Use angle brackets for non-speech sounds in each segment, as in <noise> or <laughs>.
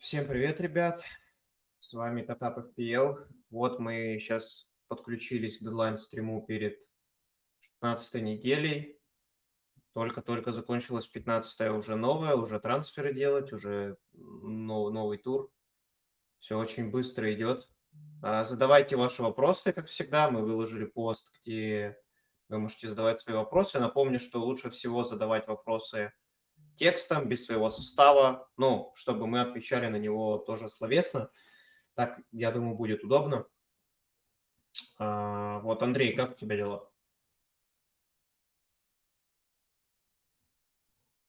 Всем привет, ребят! С вами Татап FPL. Вот мы сейчас подключились к дедлайн-стриму перед 16 неделей. Только-только закончилась 15 уже новая, уже трансферы делать, уже новый, новый тур. Все очень быстро идет. А, задавайте ваши вопросы, как всегда. Мы выложили пост, где вы можете задавать свои вопросы. Напомню, что лучше всего задавать вопросы текстом, без своего состава, ну, чтобы мы отвечали на него тоже словесно. Так, я думаю, будет удобно. А, вот, Андрей, как у тебя дела?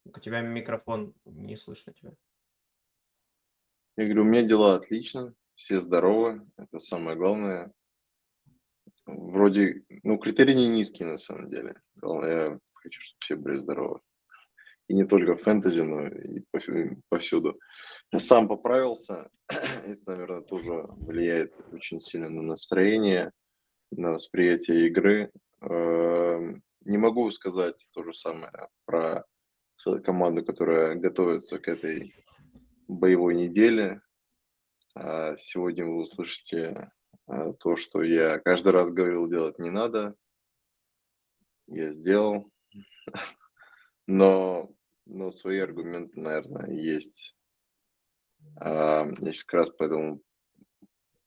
У тебя микрофон, не слышно тебя. Я говорю, у меня дела отлично, все здоровы, это самое главное. Вроде, ну, критерии не низкие на самом деле. Главное, я хочу, чтобы все были здоровы. И не только в фэнтези, но и повсюду. Сам поправился. <clears throat> Это, наверное, тоже влияет очень сильно на настроение, на восприятие игры. Эм, не могу сказать то же самое про команду, которая готовится к этой боевой неделе. А сегодня вы услышите а, то, что я каждый раз говорил делать не надо. Я сделал. <laughs> Но, но свои аргументы, наверное, есть. А, я сейчас как раз поэтому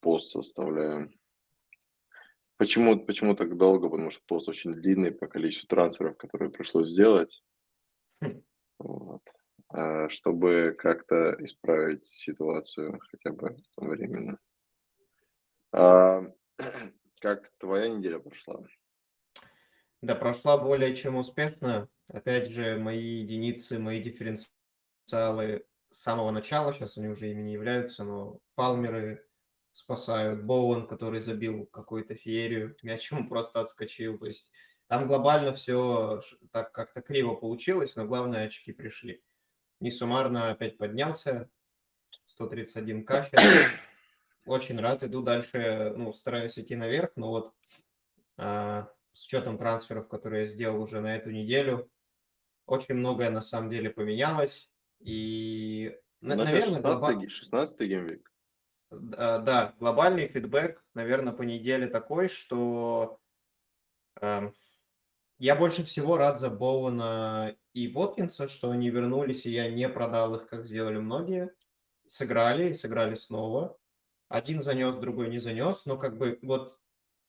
пост составляю. Почему, почему так долго? Потому что пост очень длинный по количеству трансферов, которые пришлось сделать. Хм. Вот. А, чтобы как-то исправить ситуацию хотя бы временно. А, <clears throat> как твоя неделя прошла? Да, прошла более чем успешно. Опять же, мои единицы, мои дифференциалы с самого начала, сейчас они уже ими не являются, но палмеры спасают. Боуэн, который забил какую-то феерию, <laughs> мяч ему просто отскочил. То есть там глобально все так как-то криво получилось, но главное очки пришли. Не суммарно опять поднялся. 131к сейчас. Очень рад. Иду дальше, ну, стараюсь идти наверх, но вот а, с учетом трансферов, которые я сделал уже на эту неделю, очень многое на самом деле поменялось. И, ну, наверное, 16, глобал... 16 геймвик. Да, глобальный фидбэк, наверное, по неделе такой, что э, я больше всего рад за Боуэна и Воткинса, что они вернулись, и я не продал их, как сделали многие. Сыграли, и сыграли снова. Один занес, другой не занес, но как бы вот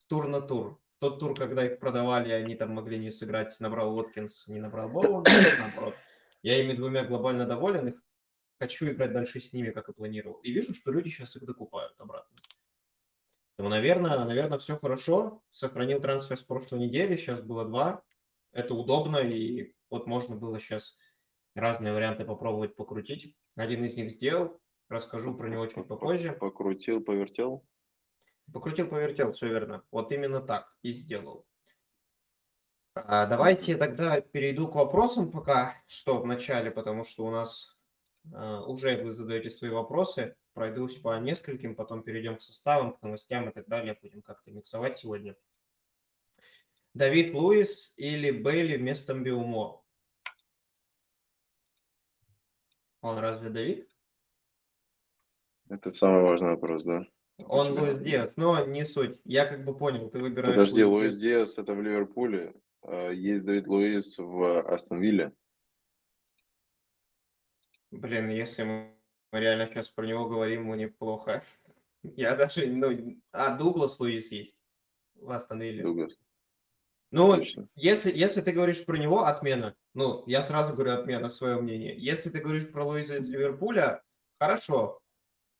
тур на тур. Тот тур, когда их продавали, они там могли не сыграть, набрал Уоткинс, не набрал <coughs> Боуэн, наоборот. Я ими двумя глобально доволен, и хочу играть дальше с ними, как и планировал. И вижу, что люди сейчас их докупают обратно. Поэтому, наверное, наверное, все хорошо. Сохранил трансфер с прошлой недели, сейчас было два. Это удобно, и вот можно было сейчас разные варианты попробовать покрутить. Один из них сделал, расскажу про него чуть попозже. Покрутил, повертел? Покрутил, повертел, все верно. Вот именно так и сделал. А, давайте тогда перейду к вопросам пока что в начале, потому что у нас а, уже вы задаете свои вопросы. Пройдусь по нескольким, потом перейдем к составам, к новостям и так далее. Будем как-то миксовать сегодня. Давид Луис или Бейли вместо Биумо? Он разве Давид? Это самый важный вопрос, да. Он Луис Диас, но не суть. Я как бы понял, ты выбираешь Подожди, Луис, Диас это в Ливерпуле, а есть Давид Луис в Астон Вилле. Блин, если мы реально сейчас про него говорим, ему неплохо. <laughs> Я даже, ну, а Дуглас Луис есть в Астон Вилле. Дуглас. Ну, если, если ты говоришь про него, отмена. Ну, я сразу говорю отмена, свое мнение. Если ты говоришь про Луиза из Ливерпуля, хорошо.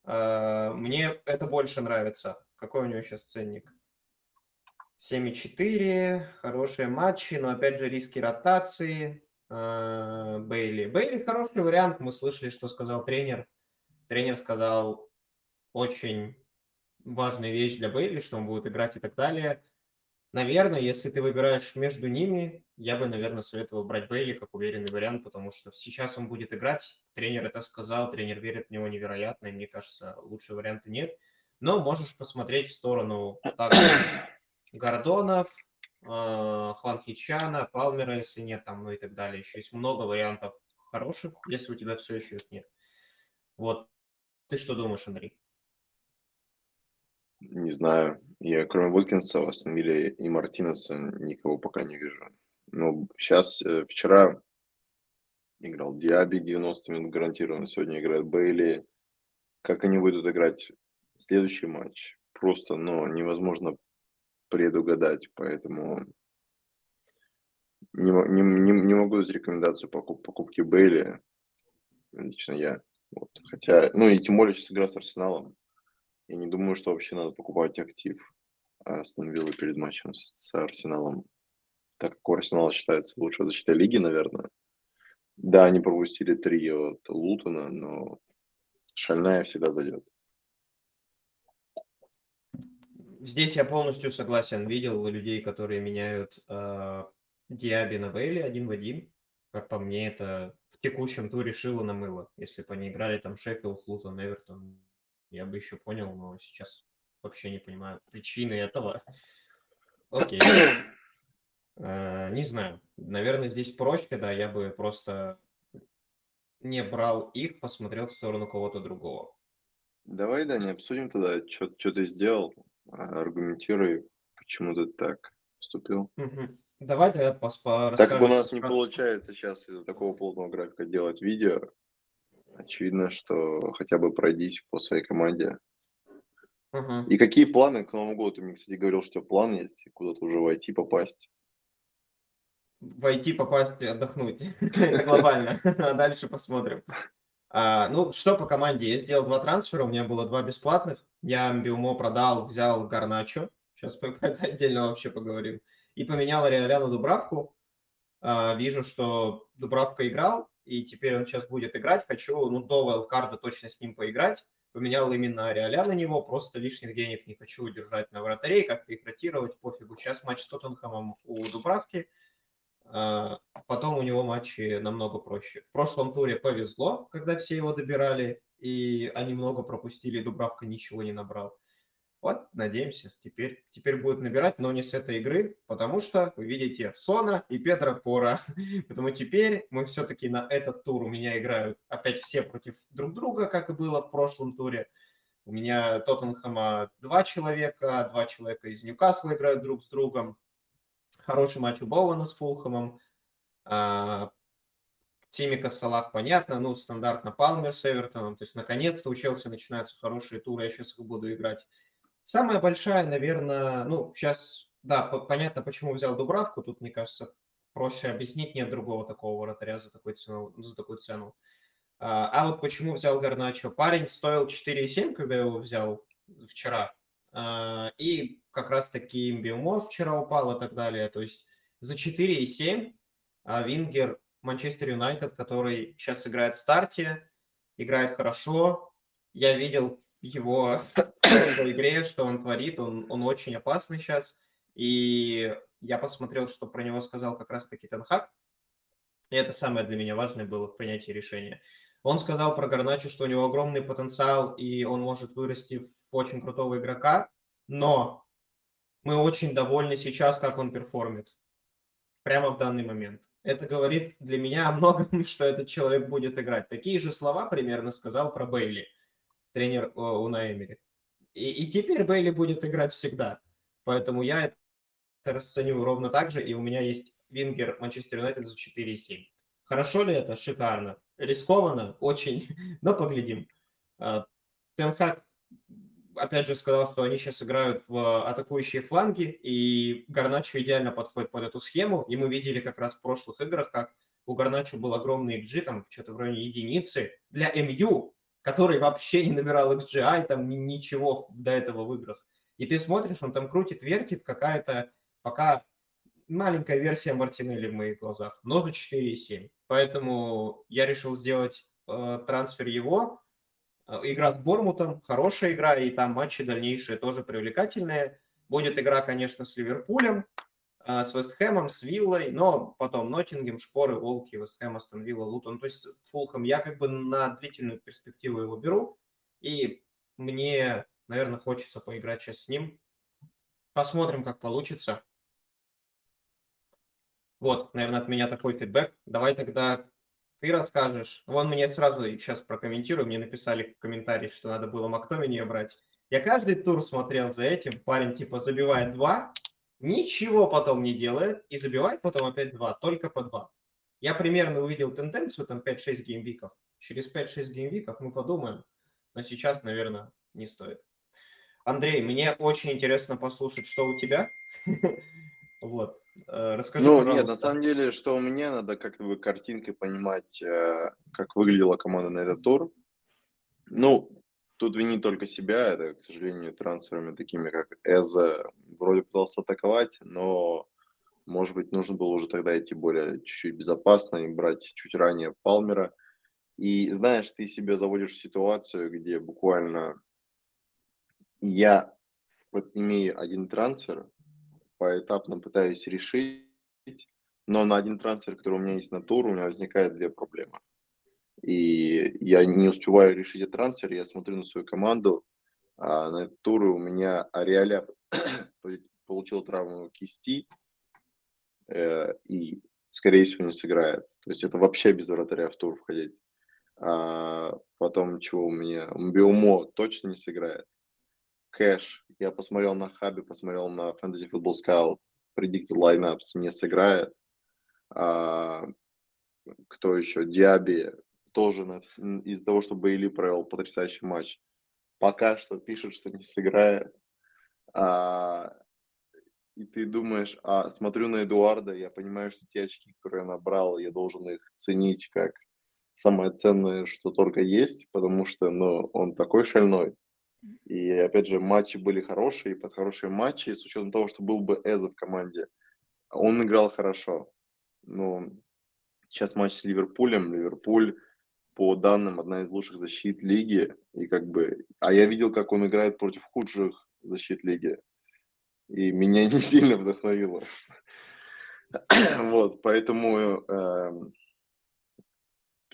Э, мне это больше нравится. Какой у него сейчас ценник? 7,4, хорошие матчи, но опять же риски ротации. Э, Бейли. Бейли хороший вариант. Мы слышали, что сказал тренер. Тренер сказал очень важная вещь для Бейли, что он будет играть и так далее. Наверное, если ты выбираешь между ними, я бы, наверное, советовал брать Бейли как уверенный вариант, потому что сейчас он будет играть. Тренер это сказал, тренер верит в него невероятно, и мне кажется, лучшего варианта нет. Но можешь посмотреть в сторону так, <coughs> Гордонов, э, Хванхичана, Палмера, если нет, там, ну и так далее. Еще есть много вариантов хороших, если у тебя все еще их нет. Вот. Ты что думаешь, Андрей? Не знаю. Я кроме Воткинса в Астон Вилле и Мартинеса никого пока не вижу. Ну, сейчас, э, вчера играл Диаби 90 минут гарантированно, сегодня играет Бейли. Как они будут играть следующий матч? Просто, ну, невозможно предугадать, поэтому не, не, не, не могу дать рекомендацию покуп, покупки Бейли, лично я. Вот. Хотя, ну и тем более сейчас игра с Арсеналом. Я не думаю, что вообще надо покупать актив Астон Виллы перед матчем с, с Арсеналом, так как у Арсенала считается лучшей защитой лиги, наверное. Да, они пропустили три от Лутона, но шальная всегда зайдет. Здесь я полностью согласен. Видел людей, которые меняют э, Диаби на Бейли один в один. Как по мне, это в текущем туре шило на мыло. Если бы они играли там Шеффилд, Лутон, Эвертон, я бы еще понял, но сейчас вообще не понимаю причины этого. <coughs> Окей. Э, не знаю. Наверное, здесь проще, да, я бы просто не брал их, посмотрел в сторону кого-то другого. Давай, да, не обсудим тогда, что ты сделал, а, аргументируй, почему ты так поступил. Угу. Давай тогда поспа Так как у нас не получается сейчас из-за такого плотного графика делать видео, очевидно, что хотя бы пройдись по своей команде. Угу. И какие планы к Новому году? Ты мне, кстати, говорил, что план есть, куда-то уже войти, попасть. Войти, попасть, отдохнуть. <laughs> Это глобально. <laughs> А дальше посмотрим. А, ну, что по команде? Я сделал два трансфера, у меня было два бесплатных. Я Биумо продал, взял Гарначо. Сейчас <laughs> по это отдельно вообще поговорим. И поменял Реаляну Дубравку. А, вижу, что Дубравка играл, и теперь он сейчас будет играть. Хочу, ну, до Вайлдкарда точно с ним поиграть. Поменял именно Реаля на него, просто лишних денег не хочу удержать на вратарей, как-то их ротировать, пофигу. Сейчас матч с Тоттенхэмом у Дубравки, а, потом у него матчи намного проще. В прошлом туре повезло, когда все его добирали, и они много пропустили, Дубравка ничего не набрал. Вот, надеемся, теперь, теперь будет набирать, но не с этой игры, потому что вы видите Сона и Петра Пора. <laughs> Поэтому теперь мы все-таки на этот тур у меня играют опять все против друг друга, как и было в прошлом туре. У меня Тоттенхэма два человека, два человека из Ньюкасла играют друг с другом. Хороший матч у Боуэна с Фулхэмом. А, Тимика Салах, понятно, ну, стандартно Палмер с Эвертоном. То есть, наконец-то у Челси начинаются хорошие туры, я сейчас их буду играть. Самая большая, наверное, ну, сейчас, да, понятно, почему взял Дубравку, тут, мне кажется, проще объяснить, нет другого такого вратаря за, такой цену, за такую цену. А, а вот почему взял Гарначо? Парень стоил 4,7, когда я его взял вчера, а, и как раз-таки Имбиумо вчера упал и так далее, то есть за 4,7 а Вингер Манчестер Юнайтед, который сейчас играет в старте, играет хорошо. Я видел его <laughs> в игре, что он творит, он, он очень опасный сейчас. И я посмотрел, что про него сказал как раз-таки Тенхак. И это самое для меня важное было в принятии решения. Он сказал про Гарначо, что у него огромный потенциал, и он может вырасти в очень крутого игрока, но мы очень довольны сейчас, как он perform ит. Прямо в данный момент. Это говорит для меня о многом, <laughs> что этот человек будет играть. Такие же слова примерно сказал про Бейли тренер Унаи Эмери. И, и теперь Бейли будет играть всегда. Поэтому я это расценю ровно так же, и у меня есть вингер Манчестер Юнайтед за 4,7. Хорошо ли это? Шикарно. Рискованно? Очень. <laughs> Но поглядим. А, Тенхак опять же сказал, что они сейчас играют в атакующие фланги, и Гарначо идеально подходит под эту схему. И мы видели как раз в прошлых играх, как у Гарначо был огромный XG, там что-то в районе единицы. Для МЮ который вообще не набирал XGI, там ничего до этого в играх. И ты смотришь, он там крутит, вертит, какая-то пока маленькая версия Мартинелли в моих глазах, но за 4,7. Поэтому я решил сделать э, трансфер его. Э, игра с Бормутом, хорошая игра, и там матчи дальнейшие тоже привлекательные. Будет игра, конечно, с Ливерпулем, а, с Вестхэмом, с Виллой, но потом Ноттингем, Шпоры, Волки, Вестхэм, Астон Вилла, Лутон. То есть Фулхэм я как бы на длительную перспективу его беру, и мне, наверное, хочется поиграть сейчас с ним. Посмотрим, как получится. Вот, наверное, от меня такой фидбэк. Давай тогда ты расскажешь. Вон мне сразу сейчас прокомментирую, мне написали в комментарии, что надо было Мактомини брать. Я каждый тур смотрел за этим. Парень типа забивает два, ничего потом не делает и забивает потом опять два, только по два. Я примерно увидел тенденцию, там 5-6 геймвиков. Через 5-6 геймвиков мы подумаем, но сейчас, наверное, не стоит. Андрей, мне очень интересно послушать, что у тебя. <laughs> Вот. Э, расскажи, Ну, пожалуйста. нет, на самом деле, что у меня, надо как бы картинкой понимать, э, как выглядела команда на этот тур. Ну, тут винить только себя, это, к сожалению, трансферами такими, как Эза, вроде пытался атаковать, но, может быть, нужно было уже тогда идти более чуть-чуть безопасно и брать чуть ранее Палмера. И знаешь, ты себя заводишь ситуацию, где буквально я вот имею один трансфер, поэтапно пытаюсь решить, но на один трансфер, который у меня есть на тур, у меня возникает две проблемы. И я не успеваю решить этот трансфер, я смотрю на свою команду, а на этот тур у меня Ариаля <coughs> получил травму кисти э, и, скорее всего, не сыграет. То есть это вообще без вратаря в тур входить. А потом, чего у меня? Биомо точно не сыграет. Кэш. Я посмотрел на Хабе, посмотрел на Fantasy Football Scout. Predicted Lineups не сыграет. А, кто еще? Диаби тоже на, из-за того, что Бейли провел потрясающий матч. Пока что пишут, что не сыграет. А, и ты думаешь, а смотрю на Эдуарда, я понимаю, что те очки, которые я набрал, я должен их ценить как самое ценное, что только есть, потому что ну, он такой шальной. И опять же, матчи были хорошие, под хорошие матчи, с учетом того, что был бы Эза в команде, он играл хорошо. Но сейчас матч с Ливерпулем, Ливерпуль, по данным, одна из лучших защит лиги, и как бы, а я видел, как он играет против худших защит лиги, и меня <laughs> не сильно вдохновило. <clears throat> вот, поэтому э,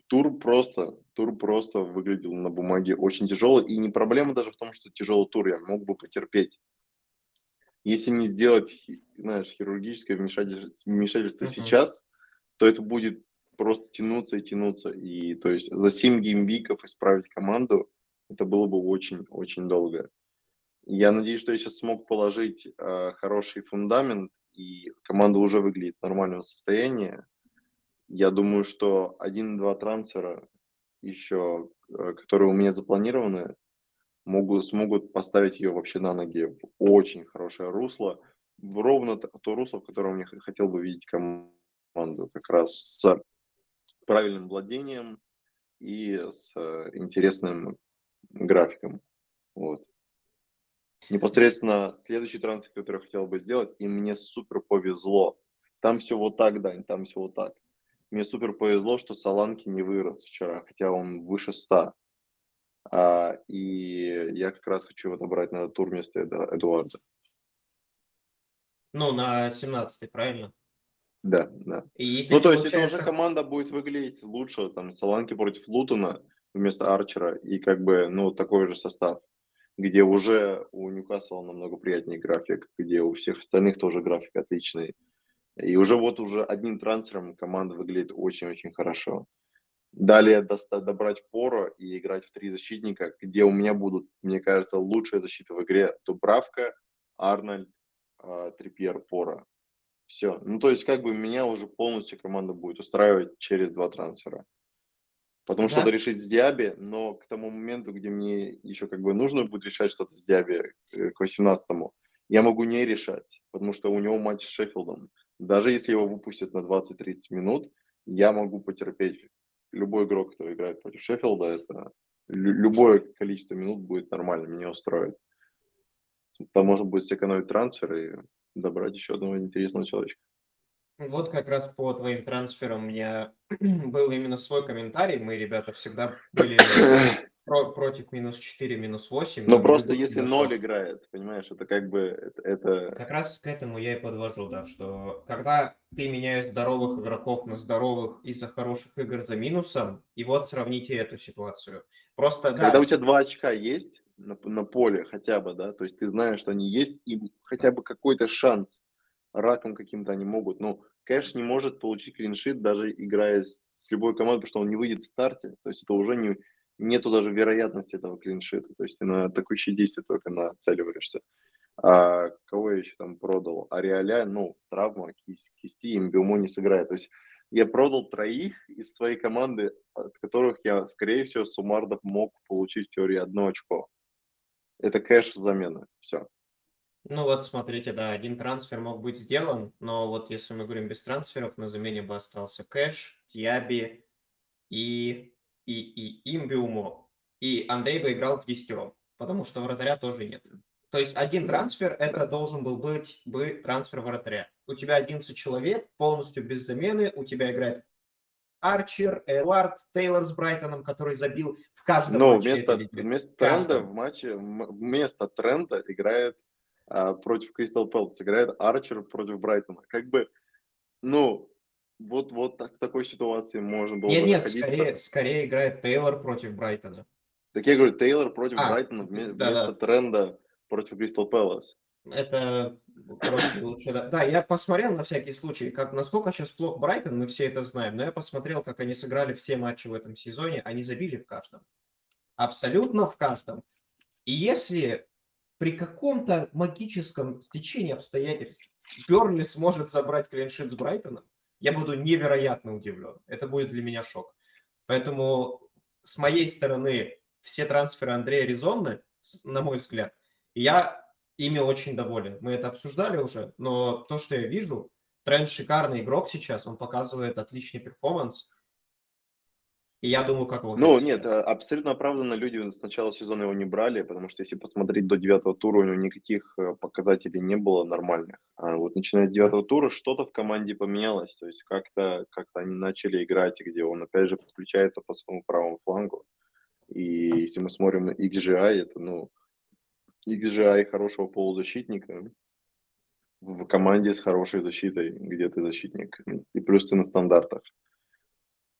тур просто, тур просто выглядел на бумаге очень тяжелый. И не проблема даже в том, что тяжелый тур, я мог бы потерпеть. Если не сделать, знаешь, хирургическое вмешательство, вмешательство uh-huh. сейчас, то это будет просто тянуться и тянуться. И то есть за 7 геймвиков исправить команду, это было бы очень-очень долго. Я надеюсь, что я сейчас смог положить э, хороший фундамент, и команда уже выглядит в нормальном состоянии. Я думаю, что один-два трансфера еще, э, которые у меня запланированы, могут, смогут поставить ее вообще на ноги в очень хорошее русло, в ровно то русло, в котором я хотел бы видеть команду, как раз с правильным владением и с э, интересным графиком. Вот. Непосредственно следующий трансфер, который я хотел бы сделать, и мне супер повезло. Там все вот так, Дань, там все вот так. Мне супер повезло, что Саланки не вырос вчера, хотя он выше 100. А, и я как раз хочу его набрать на тур вместо Эдуарда. Ну, на 17 правильно? Да, да. И ну, то есть это уже команда будет выглядеть лучше, там, Саланки против Лутона вместо Арчера, и как бы, ну, такой же состав, где уже у Ньюкасла намного приятнее график, где у всех остальных тоже график отличный. И уже вот уже одним трансфером команда выглядит очень-очень хорошо. Далее достать, добрать Поро и играть в три защитника, где у меня будут, мне кажется, лучшая защита в игре. Дубравка, Арнольд, э, Трипьер, Поро. Все. Ну, то есть, как бы меня уже полностью команда будет устраивать через два трансфера. Потому да. что надо решить с Диаби, но к тому моменту, где мне еще как бы нужно будет решать что-то с Диаби э, к 18-му, я могу не решать, потому что у него матч с Шеффилдом. Даже если его выпустят на 20-30 минут, я могу потерпеть. Любой игрок, кто играет против Шеффилда, это любое количество минут будет нормально, меня устроит. Там можно будет сэкономить трансфер и добрать еще одного интересного человечка. Вот как раз по твоим трансферам у меня <clears throat> был именно свой комментарий. Мы, ребята, всегда были <coughs> про, против минус 4, минус 8. Но просто если 0 играет, понимаешь, это как бы... Это, это... Как раз к этому я и подвожу, да, что когда ты меняешь здоровых игроков на здоровых из-за хороших игр за минусом, и вот сравните эту ситуацию. Просто, Когда да. у тебя два очка есть на, на поле хотя бы, да, то есть ты знаешь, что они есть, и хотя бы какой-то шанс раком каким-то они могут, ну, Кэш не может получить клиншит, даже играя с, с любой командой, потому что он не выйдет в старте. То есть это уже не, нету даже вероятности этого клиншита. То есть ты на атакующие действия только нацеливаешься. А кого я еще там продал? Ариаля, ну, травма, кисть, кисти, Мбиумо не сыграет. То есть я продал троих из своей команды, от которых я, скорее всего, суммарно мог получить в теории одно очко. Это кэш замены. Все. Ну вот смотрите, да, один трансфер мог быть сделан, но вот если мы говорим без трансферов, на замене бы остался Кэш, Тиаби и, и, и Имбиумо. И Андрей бы играл в десятером, потому что вратаря тоже нет. То есть один трансфер, это должен был быть бы трансфер вратаря. У тебя 11 человек, полностью без замены, у тебя играет Арчер, Эдуард, Тейлор с Брайтоном, который забил в каждом Но матче. вместо, вместо тренда в матче, вместо тренда играет а, против Кристал Пэлас, играет Арчер против Брайтона. Как бы, ну, вот, вот так, в такой ситуации можно было Нет, бы нет, находиться. скорее, скорее играет Тейлор против Брайтона. Так я говорю, Тейлор против А, Брайтона вме- да-да. вместо тренда против Кристал Пэлас. Это просто лучше, да. Я посмотрел на всякий случай, как насколько сейчас плох Брайтон, мы все это знаем, но я посмотрел, как они сыграли все матчи в этом сезоне, они забили в каждом. Абсолютно в каждом. И если при каком-то магическом стечении обстоятельств Бернли сможет забрать клиншит с Брайтоном, я буду невероятно удивлен. Это будет для меня шок. Поэтому с моей стороны все трансферы Андрея резонны, на мой взгляд. Я ими очень доволен. Мы это обсуждали уже, но то, что я вижу, Тренд шикарный игрок сейчас, он показывает отличный перформанс. И я думаю, как его Ну, нет, сейчас. а, абсолютно оправданно люди с начала сезона его не брали, потому что если посмотреть до девятого тура, у него никаких э, показателей не было нормальных. А вот начиная с девятого тура что-то в команде поменялось, то есть как-то как они начали играть, где он опять же подключается по своему правому флангу. И если мы смотрим XGI, это, ну, XGI хорошего полузащитника в команде с хорошей защитой, где ты защитник, и плюс ты на стандартах.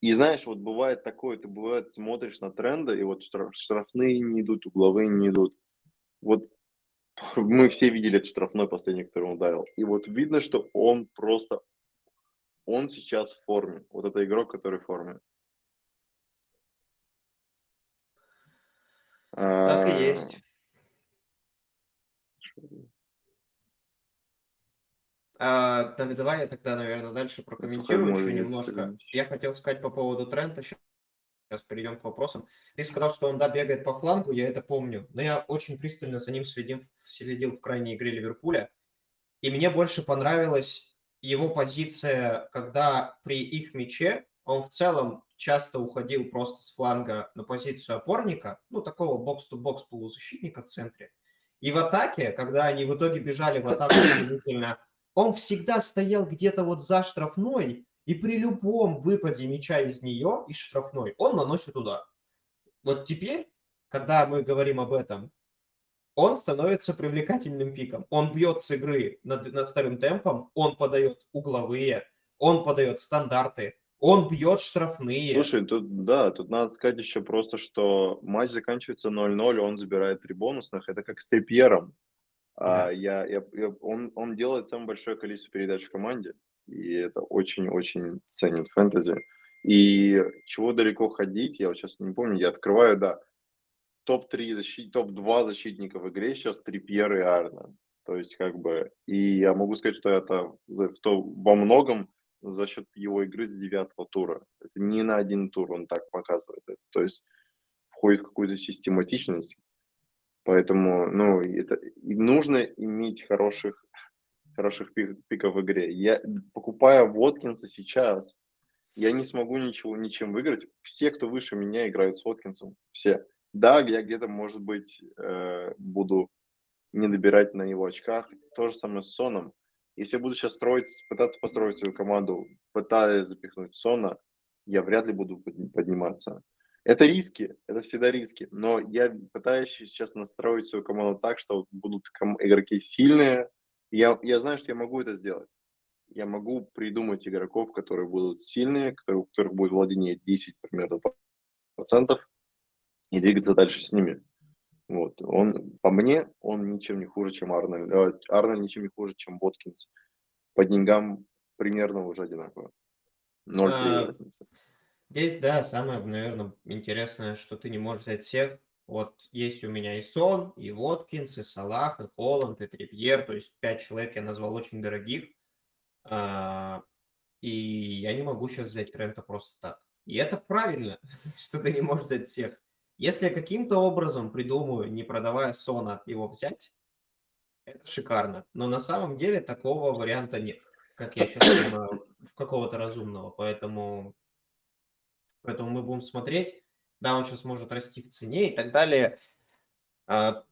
И знаешь, вот бывает такое, ты бывает смотришь на тренды, и вот штраф- штрафные не идут, угловые не идут. Вот <laughs> мы все видели этот штрафной последний, который он ударил. И вот видно, что он просто, он сейчас в форме. Вот это игрок, который в форме. Так и А, есть. А, да- давай я тогда, наверное, дальше прокомментирую еще Сухомолец, немножко. Сергеевич. Я хотел сказать по поводу Трента. Сейчас перейдем к вопросам. Ты сказал, что он, да, бегает по флангу, я это помню. Но я очень пристально за ним следил, следил в крайней игре Ливерпуля. И мне больше понравилась его позиция, когда при их мяче он в целом часто уходил просто с фланга на позицию опорника, ну, такого бокс-то-бокс полузащитника в центре. И в атаке, когда они в итоге бежали в атаку <clears throat> стремительно, он всегда стоял где-то вот за штрафной, и при любом выпаде мяча из нее, из штрафной, он наносит удар. Вот теперь, когда мы говорим об этом, он становится привлекательным пиком. Он бьет с игры над, над вторым темпом, он подает угловые, он подает стандарты, он бьет штрафные. Слушай, тут, да, тут надо сказать еще просто, что матч заканчивается 0-0, он забирает три бонусных. Это как с Трипьером. А, Да. я, я, я- он, он делает самое большое количество передач в команде, и это очень-очень ценит фэнтези. И чего далеко ходить, я вот сейчас не помню, я открываю, да, топ-3 защит, топ-2 защитника в игре сейчас Трипьер и Арна. То есть как бы, и я могу сказать, что это в то, во многом за счет его игры с девятого тура. Это не на один тур он так показывает. То есть входит в какую-то систематичность. Поэтому, ну, это и нужно иметь хороших, хороших пик- пиков в игре. Я, покупая Воткинса сейчас, я не смогу ничего, ничем выиграть. Все, кто выше меня, играют с Воткинсом. Все. Да, я где-то, может быть, э, буду не добирать на его очках. То же самое с Соном. Если я буду сейчас строить, пытаться построить свою команду, пытаясь запихнуть Сона, я вряд ли буду под- подниматься. Это риски, это всегда риски. Но я пытаюсь сейчас настроить свою команду так, что будут игроки сильные. Я, я знаю, что я могу это сделать. Я могу придумать игроков, которые будут сильные, которые, у которых будет владение 10 примерно процентов, и двигаться дальше с ними. Вот. Он, по мне, он ничем не хуже, чем Арнольд. Э, Арнольд ничем не хуже, чем Воткинс. По деньгам примерно уже одинаково. 0 А, разницы. Здесь, да, самое, наверное, интересное, что ты не можешь взять всех. Вот есть у меня и Сон, и Воткинс, и Салах, и Холланд, и Трипьер. То есть пять человек я назвал очень дорогих. А, и я не могу сейчас взять Трента просто так. И это правильно, <laughs> что ты не можешь взять всех. Если я каким-то образом придумаю, не продавая Сона, его взять, это шикарно. Но на самом деле такого варианта нет, как я сейчас понимаю, в какого-то разумного. Поэтому, поэтому мы будем смотреть. Да, он сейчас может расти в цене и так далее. А,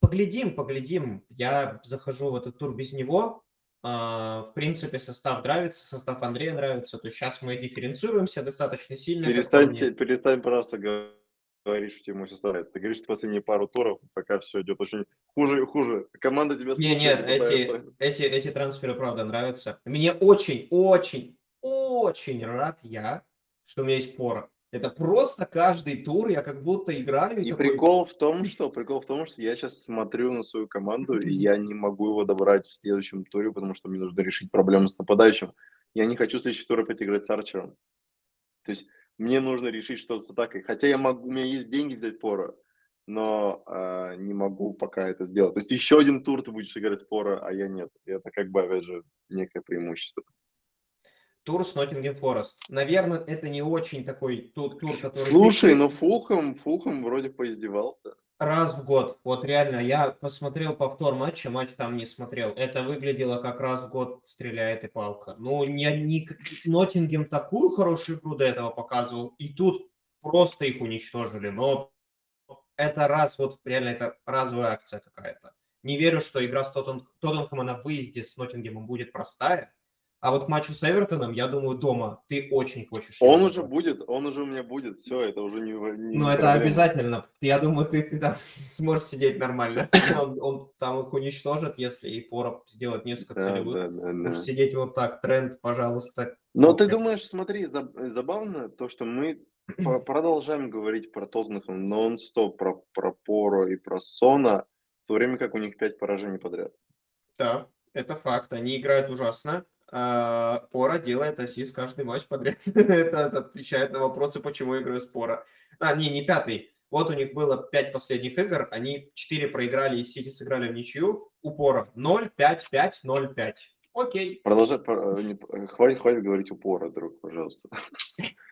поглядим, поглядим. Я захожу в этот тур без него. А, в принципе, состав нравится, состав Андрея нравится. То есть сейчас мы дифференцируемся достаточно сильно. Перестаньте, перестань, пожалуйста, говоришь, что ему все старается. Ты говоришь, что последние пару туров пока все идет очень хуже и хуже. Команда тебя слушает. Не, нет, эти, эти, эти трансферы, правда, нравятся. Мне очень, очень, очень рад я, что у меня есть пора. Это просто каждый тур я как будто играю. И, и такой... прикол в том, что прикол в том, что я сейчас смотрю на свою команду, и я не могу его добрать в следующем туре, потому что мне нужно решить проблему с нападающим. Я не хочу в следующий тур опять играть с Арчером. То есть мне нужно решить что-то с атакой. Хотя я могу, у меня есть деньги взять Пора, но э, не могу пока это сделать. То есть еще один тур ты будешь играть с Пора, а я нет. И это как бы, опять же, некое преимущество тур с Ноттингем Форест. Наверное, это не очень такой тур, тур который... Слушай, ну Фулхэм, Фулхэм вроде поиздевался. Раз в год. Вот реально, я посмотрел повтор матча, матч там не смотрел. Это выглядело как раз в год стреляет и палка. Ну, не, не... Ноттингем такую хорошую игру до этого показывал, и тут просто их уничтожили. Но это раз, вот реально, это разовая акция какая-то. Не верю, что игра с Тоттен... Тоттенхэмом на выезде с Ноттингемом будет простая а вот к матчу с Эвертоном, я думаю, дома ты очень хочешь. Он уже будет, он уже у меня будет, все, это уже не... не ну, это обязательно. Я думаю, ты, ты там <laughs> сможешь сидеть нормально. <laughs> Он, он там их уничтожит, если и Пора сделать несколько да, целевых. Да, да, да. сидеть вот так, тренд, пожалуйста. Но ты думаешь, смотри, забавно то, что мы <clears throat> продолжаем говорить про Тоттенхэм нон-стоп, про, про Поро и про Сона, в то время как у них пять поражений подряд. Да, это факт. Они играют ужасно. А, Пора делает ассист каждый матч подряд. <laughs> это, отвечает на вопросы, почему играю с Пора. А, не, не пятый. Вот у них было пять последних игр, они четыре проиграли, и Сити сыграли в ничью. У Пора 0, 5, 5, 0, 5. Окей. Продолжай, э, хватит, хватит говорить упора, друг, пожалуйста.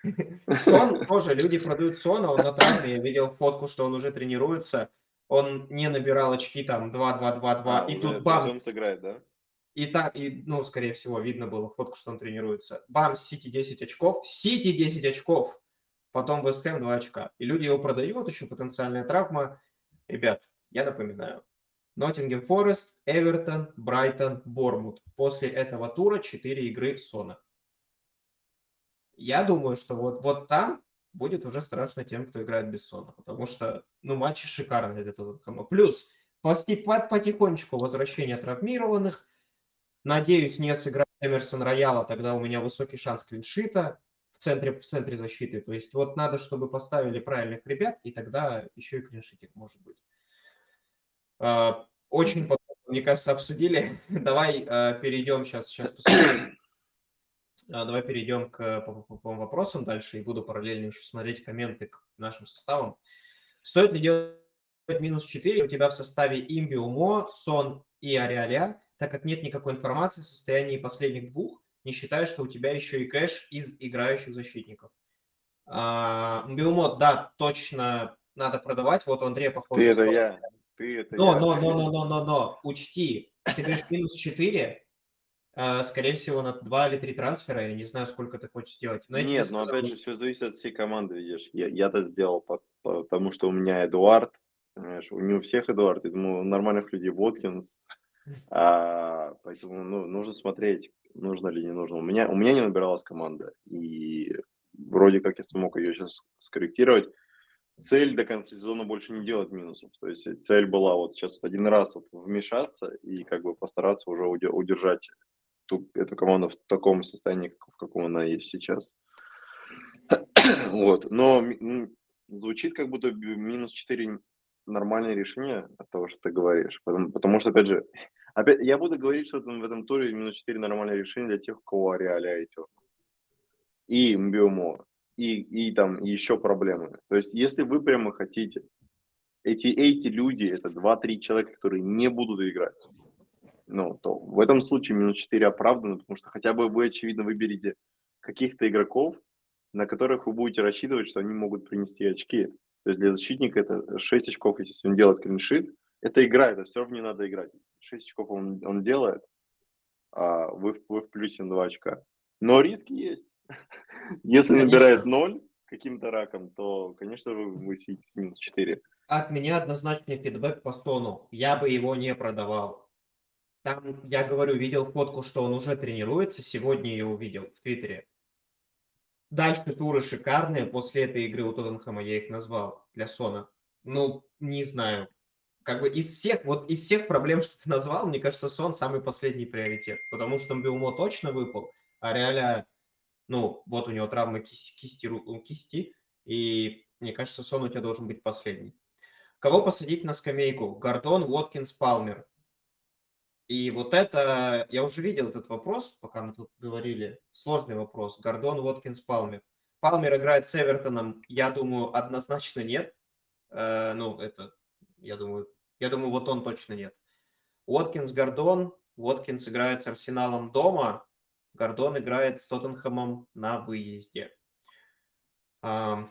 <laughs> Сон тоже, люди продают Сона, он на травме, я видел фотку, что он уже тренируется, он не набирал очки там 2-2-2-2, а, и тут бам. сыграет, да? И так, и, ну, скорее всего, видно было фотку, что он тренируется. Бам, Сити 10 очков. Сити 10 очков. Потом Вест Хэм 2 очка. И люди его продают, еще потенциальная травма. Ребят, я напоминаю. Ноттингем Форест, Эвертон, Брайтон, Бормут. После этого тура 4 игры Сона. Я думаю, что вот, вот там будет уже страшно тем, кто играет без Сона. Потому что, ну, матчи шикарные для Тоттенхэма. Плюс, потихонечку возвращение травмированных – Надеюсь, не сыграть Эмерсон Рояла, тогда у меня высокий шанс клиншита в центре, в центре защиты. То есть вот надо, чтобы поставили правильных ребят, и тогда еще и клиншитик может быть. А, очень подробно, мне кажется, обсудили. <laughs> Давай а, перейдем сейчас, сейчас посмотрим. А, давай перейдем к по, по, по вопросам дальше и буду параллельно еще смотреть комменты к нашим составам. Стоит ли делать минус 4 у тебя в составе Имбиумо, Сон и Ариаля? Так как нет никакой информации о состоянии последних двух, не считая, что у тебя еще и кэш из играющих защитников. А, Биомод, да, точно надо продавать. Вот у Андрея, похоже... Ты это я. Ты это но, я. Но, но, но, но, но, но, учти, ты говоришь минус 4, а, скорее всего, на 2 или 3 трансфера, я не знаю, сколько ты хочешь сделать. Но Нет, но опять же, все зависит от всей команды, видишь. Я, я-то сделал, потому что у меня Эдуард, понимаешь, у него всех Эдуард, я думаю, у нормальных людей Воткинс, а, поэтому ну, нужно смотреть, нужно ли не нужно. У меня, у меня не набиралась команда, и вроде как я смог ее сейчас скорректировать. Цель до конца сезона больше не делать минусов. То есть цель была вот сейчас вот один раз вот вмешаться и как бы постараться уже удержать ту, эту команду в таком состоянии, в каком она есть сейчас. <coughs> вот. Но звучит как будто минус 4 нормальное решение от того, что ты говоришь. Потому, потому что, опять же, Опять, я буду говорить, что в этом туре минус 4 нормальное решение для тех, у кого Ариаля и И Мбиомо, и, и там еще проблемы. То есть, если вы прямо хотите, эти, эти люди, это 2-3 человека, которые не будут играть, ну, то в этом случае минус 4 оправдано, потому что хотя бы вы, очевидно, выберете каких-то игроков, на которых вы будете рассчитывать, что они могут принести очки. То есть для защитника это 6 очков, если он делает клиншит, это игра, это все равно не надо играть. 6 очков он, он делает, а вы, вы в плюсе на 2 очка. Но риски есть. <laughs> Если конечно. набирает 0 каким-то раком, то, конечно, вы, вы сидите с минус 4. От меня однозначный фидбэк по Сону. Я бы его не продавал. Там, я говорю, видел фотку, что он уже тренируется. Сегодня ее увидел в Твиттере. Дальше туры шикарные. После этой игры у Тоттенхэма я их назвал для Сона. Ну, не знаю. Как бы из всех, вот из всех проблем, что ты назвал, мне кажется, Сон самый последний приоритет. Потому что Билмо точно выпал, а реально, ну, вот у него травма кисти, кисти, кисти и мне кажется, Сон у тебя должен быть последний. Кого посадить на скамейку? Гордон, Уоткинс, Палмер. И вот это, я уже видел этот вопрос, пока мы тут говорили, сложный вопрос. Гордон, Уоткинс, Палмер. Палмер играет с Эвертоном, я думаю, однозначно нет. Э, ну, это, я думаю, я думаю, вот он точно нет. Уоткинс, Гордон. Уоткинс играет с Арсеналом дома, Гордон играет с Тоттенхэмом на выезде. А,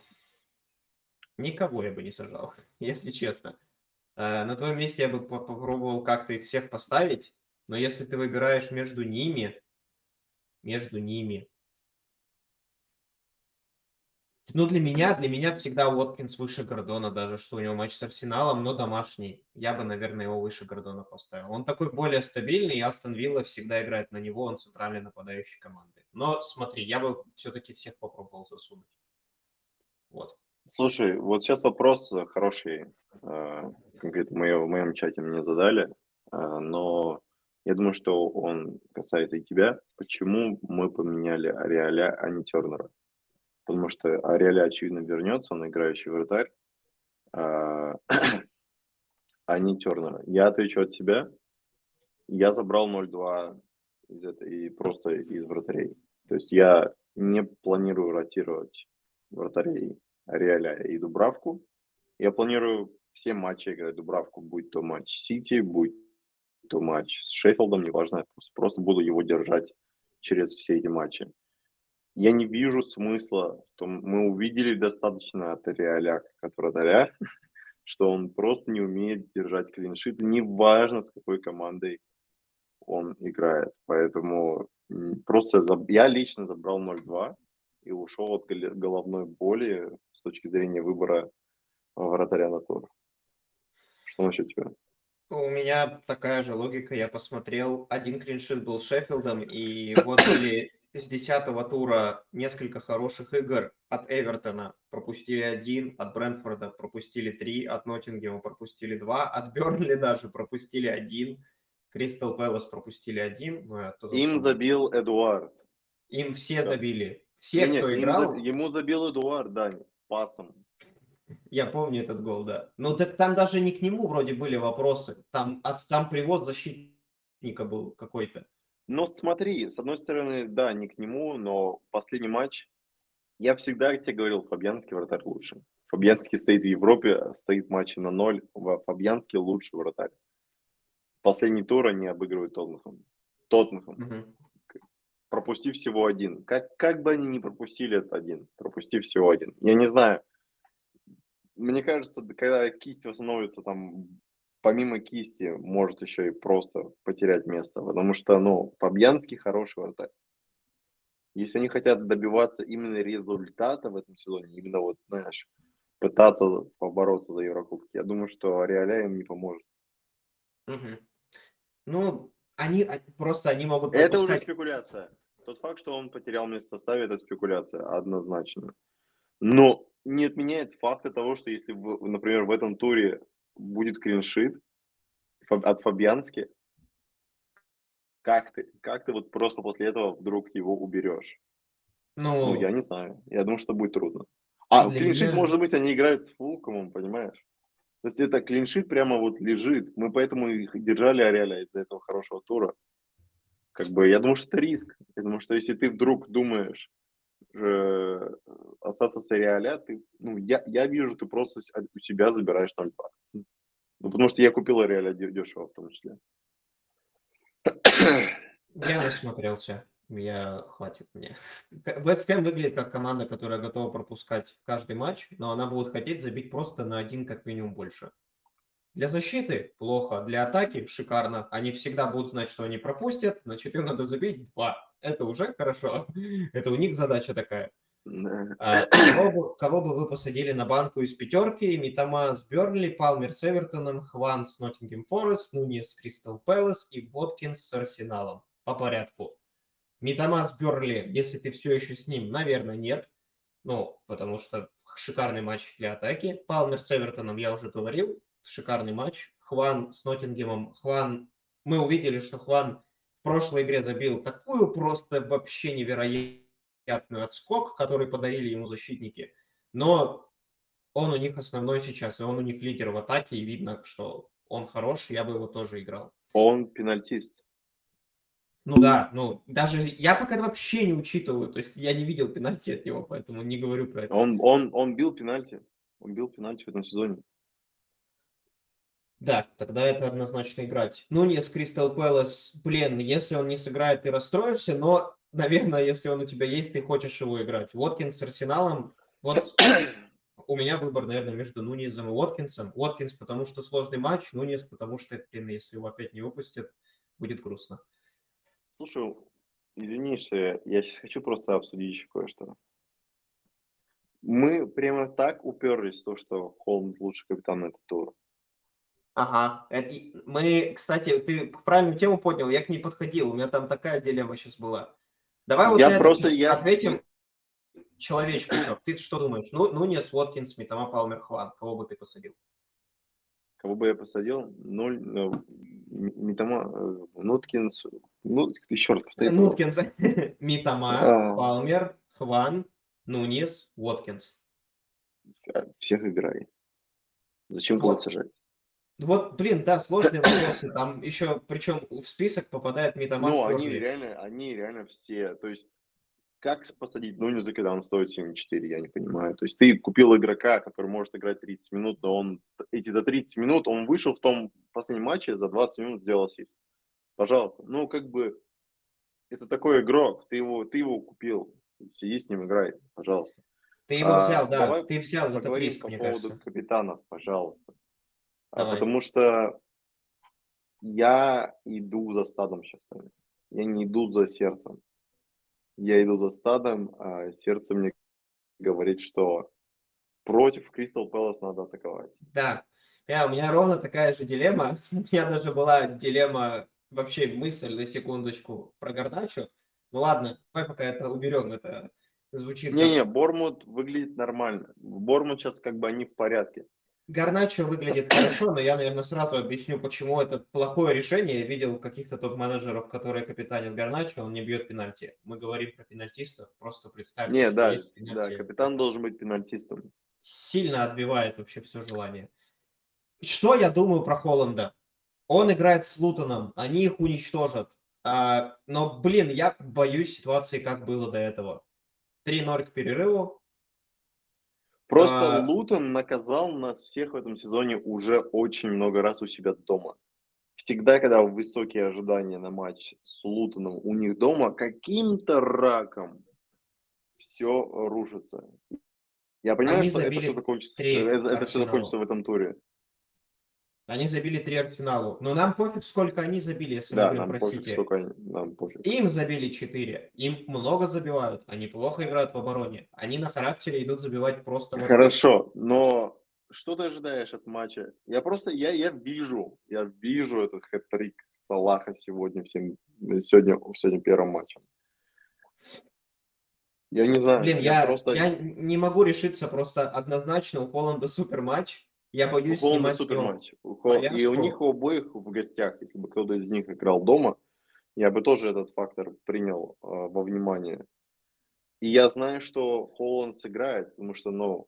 никого я бы не сажал, <laughs> если честно. Э, на твоем месте я бы попробовал как-то их всех поставить, но если ты выбираешь между ними, между ними, ну, для меня, для меня всегда Уоткинс выше Гордона, даже что у него матч с Арсеналом, но домашний. Я бы, наверное, его выше Гордона поставил. Он такой более стабильный, и Астон Вилла всегда играет на него, он центральный нападающий команды. Но смотри, я бы все-таки всех попробовал засунуть. Вот. Слушай, вот сейчас вопрос хороший, э, конкретно в моем чате мне задали, э, но я думаю, что он касается и тебя. Почему мы поменяли Ариаля, а не Тернера? Потому что Ариаля, очевидно, вернется, он играющий вратарь, а, <clears throat> не Тернера. Я отвечу от себя. Я забрал 0-2 из этой, просто из вратарей. То есть я не планирую ротировать вратарей Реаля и Дубравку. Я планирую все матчи играть Дубравку, будь то матч Сити, будь то матч с Шеффилдом, неважно, просто, просто буду его держать через все эти матчи. Я не вижу смысла, что мы увидели достаточно от Реаля как от вратаря, <laughs> что он просто не умеет держать клиншит, неважно с какой командой он играет. Поэтому просто я лично забрал 0-2, и ушел от головной боли с точки зрения выбора вратаря на тур. Что насчет тебя? У меня такая же логика. Я посмотрел, один клиншит был Шеффилдом, и <coughs> вот были с десятого тура несколько хороших игр. От Эвертона пропустили один, от Брентфорда пропустили три, от Ноттингема пропустили два, от Бернли даже пропустили один, Кристал Пэлас пропустили один. Ну, Им забил Эдуард. Им все забили. Все, не, кто играл... За, ему забил Эдуард, да, пасом. Я помню этот гол, да. Ну, так там даже не к нему вроде были вопросы. Там, от, там привоз защитника был какой-то. Ну, смотри, с одной стороны, да, не к нему, но последний матч, я всегда тебе говорил, Фабьянский вратарь лучше. Фабьянский стоит в Европе, стоит матч на ноль, Фабьянский лучший вратарь. Последний тур они обыгрывают Тоттенхэм. Тоттенхэм. Угу пропустив всего один. Как, как бы они ни пропустили этот один, пропустив всего один. Я не знаю. Мне кажется, когда кисть восстановится там, помимо кисти, может еще и просто потерять место. Потому что, ну, Фабьянский хороший вратарь. Если они хотят добиваться именно результата в этом сезоне, именно вот, знаешь, пытаться побороться за Еврокубки, я думаю, что Реаля им не поможет. Угу. Ну, они а, просто они могут пропускать... Это уже спекуляция. Тот факт, что он потерял место в составе, это спекуляция, однозначно. Но не отменяет факта того, что если, например, в этом туре будет клиншит от Фабиански, как ты, как ты вот просто после этого вдруг его уберешь? Ну, ну я не знаю. Я думаю, что будет трудно. А, клиншит, меня... может быть, они играют с Фулкомом, понимаешь? То есть это клиншит прямо вот лежит. Мы поэтому их держали Ариаля из-за этого хорошего тура. Как бы я думаю, что это риск. Я думаю, что если ты вдруг думаешь э, остаться с Ариаля, ты, ну, я, я вижу, ты просто у себя забираешь 0-2. Ну, потому что я купил Ариаля дешево в том числе. Я насмотрелся. Я хватит мне. Вест Хэм выглядит как команда, которая готова пропускать каждый матч, но она будет хотеть забить просто на один как минимум больше. Для защиты плохо, для атаки шикарно. Они всегда будут знать, что они пропустят, значит им надо забить два. Это уже хорошо. <laughs> Это у них задача такая. А, <clears throat> кого, бы, кого бы вы посадили на банку из пятерки? Митама с Бернли, Палмер с Эвертоном, Хван с Ноттингем Форест, Нунис с Кристал Пэлас и Воткинс с Арсеналом. По порядку. Митамас Берли, если ты все еще с ним, наверное, нет. Ну, потому что шикарный матч для атаки. Палмер с Эвертоном, я уже говорил, шикарный матч. Хван с Ноттингемом. Хван, мы увидели, что Хван в прошлой игре забил такую просто вообще невероятную отскок, который подарили ему защитники. Но он у них основной сейчас, и он у них лидер в атаке, и видно, что он хорош, я бы его тоже играл. Он пенальтист. Ну да, ну даже я пока это вообще не учитываю, то есть я не видел пенальти от него, поэтому не говорю про это. Он, он, он бил пенальти, он бил пенальти в этом сезоне. Да, тогда это однозначно играть. Ну, не с Кристал Пэлас, блин, если он не сыграет, ты расстроишься, но, <laughs> наверное, если он у тебя есть, ты хочешь его играть. Воткинс с Арсеналом, вот <coughs> у меня выбор, наверное, между Нунизом и Уоткинсом. Уоткинс, потому что сложный матч, Нунис, потому что, блин, если его опять не выпустят, будет грустно. Слушай, извини, что я, я сейчас хочу просто обсудить еще кое-что. Мы прямо так уперлись в то, что Холмс лучший капитан на этот тур. Ага. Это, мы, кстати, ты правильную тему поднял, я к ней подходил, у меня там такая дилемма сейчас была. Давай вот я просто, я... ответим человечку. Ты что думаешь? Ну, ну не Уоткинс, Митама, Палмер, Хван. Кого бы ты посадил? Кого бы я посадил? Ноль, ну, Митама, э, Нуткинс, ну, еще раз повтори. Нуткинс, <laughs> Митама, а. Палмер, Хван, Нунис, Уоткинс. Всех играй. Зачем вот. сажать? Вот, блин, да, сложные вопросы. Там еще, причем в список попадает Митама. Ну, они реально, они реально все. То есть как посадить Нуниза, когда он стоит 7,4, я не понимаю. То есть ты купил игрока, который может играть 30 минут, но он эти за 30 минут, он вышел в том последнем матче, за 20 минут сделал ассист. Пожалуйста. Ну, как бы, это такой игрок, ты его, ты его купил, сиди с ним, играй, пожалуйста. Ты его а, взял, да, ты взял этот риск, по поводу кажется. капитанов, пожалуйста. А, потому что я иду за стадом сейчас. Я не иду за сердцем я иду за стадом, а сердце мне говорит, что против Кристал Пэлас надо атаковать. Да, я, у меня ровно такая же дилемма. <laughs> У меня даже была дилемма, вообще мысль на секундочку про Гордачу. Ну ладно, давай пока это уберем, это звучит... Не-не. Бормут выглядит нормально. Бормут сейчас как бы они в порядке. Гарначо выглядит хорошо, но я, наверное, сразу объясню, почему это плохое решение. Я видел каких-то топ-менеджеров, которые капитанят Гарначо, он не бьет пенальти. Мы говорим про пенальтистов, просто представьте, не, что да, есть пенальти. Да, капитан должен быть пенальтистом. Сильно отбивает вообще все желание. Что я думаю про Холланда? Он играет с Лутоном, они их уничтожат. А, но, блин, я боюсь ситуации, как было до этого. 3-0 к перерыву, Просто а... Лутон наказал нас всех в этом сезоне уже очень много раз у себя дома. Всегда, когда высокие ожидания на матч с Лутоном у них дома, каким-то раком все рушится. Я понимаю, Они что это все закончится, это, это все закончится в этом туре. Они забили три Арсеналу. Но нам пофиг, сколько они забили, если да, мы говорим про Сити. Они, нам пофиг. Им забили четыре. Им много забивают. Они плохо играют в обороне. Они на характере идут забивать просто... Хорошо, но что ты ожидаешь от матча? Я просто, я, я вижу, я вижу этот хэт-трик Салаха сегодня, всем, сегодня, сегодня первым матчем. Я не знаю. Блин, я, я, просто... я не могу решиться просто однозначно у Холланда супер матч. Я боюсь у снимать супер матч. И у них у обоих в гостях, если бы кто-то из них играл дома, я бы тоже этот фактор принял э, во внимание. И я знаю, что Холланд сыграет, потому что, ну,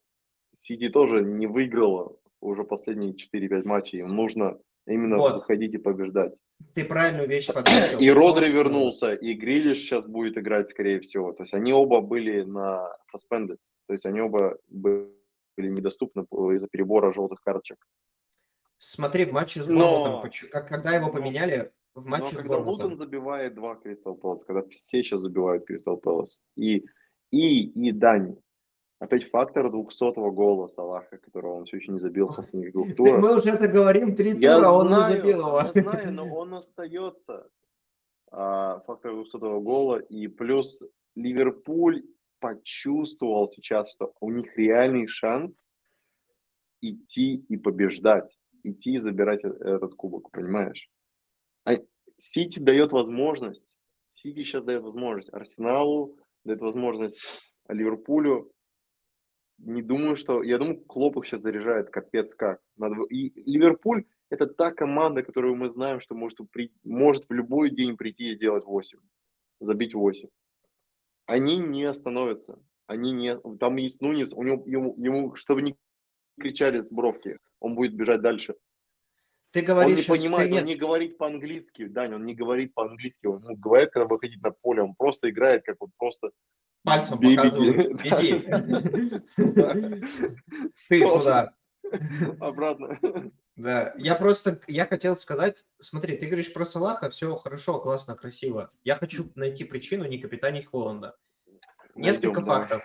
Сити тоже не выиграла уже последние 4-5 матчей. Им нужно именно Вот. выходить и побеждать. Ты правильную вещь подметил. И Родри Просто- вернулся, и Грилиш сейчас будет играть, скорее всего. То есть они оба были на suspended. То есть они оба были недоступны по- из-за перебора желтых карточек. Смотри, в матче с Но- Бормутом, поч- как- когда его Но- поменяли, в Но матче с когда Лутон Бормутом, забивает два Кристал Пэлас, когда все сейчас забивают Кристал Пэлас, и, и, и Дань, опять фактор 200 гола Салаха, которого он все еще не забил в последних двух турах. мы уже это говорим три Я тура, он не знаю, забил его. я знаю, но он остается. А, фактор 200 гола. И плюс Ливерпуль почувствовал сейчас, что у них реальный шанс идти и побеждать. Идти и забирать э- этот кубок, понимаешь? А Сити дает возможность. Сити сейчас дает возможность Арсеналу, дает возможность Ливерпулю. Не думаю, что... Я думаю, Клоп их сейчас заряжает капец как. И Ливерпуль это та команда, которую мы знаем, что может, при... может в любой день прийти и сделать 8. Забить 8. Они не остановятся. Они не... Там есть Нунис, у него, ему, ему, чтобы не кричали с бровки, он будет бежать дальше. Ты Он говоришь, не что понимает, ты он не говорит по-английски, Дань, он не говорит по-английски, он ему говорит, когда выходить на поле, он просто играет, как вот просто... пальцем бей, показывают. <laughs> беги. Иди. Сложно. туда. Обратно. Да, я просто, я хотел сказать, смотри, ты говоришь про Салаха, все хорошо, классно, красиво. Я хочу найти причину не капитанить Холланда. Несколько Найдем, давай. фактов.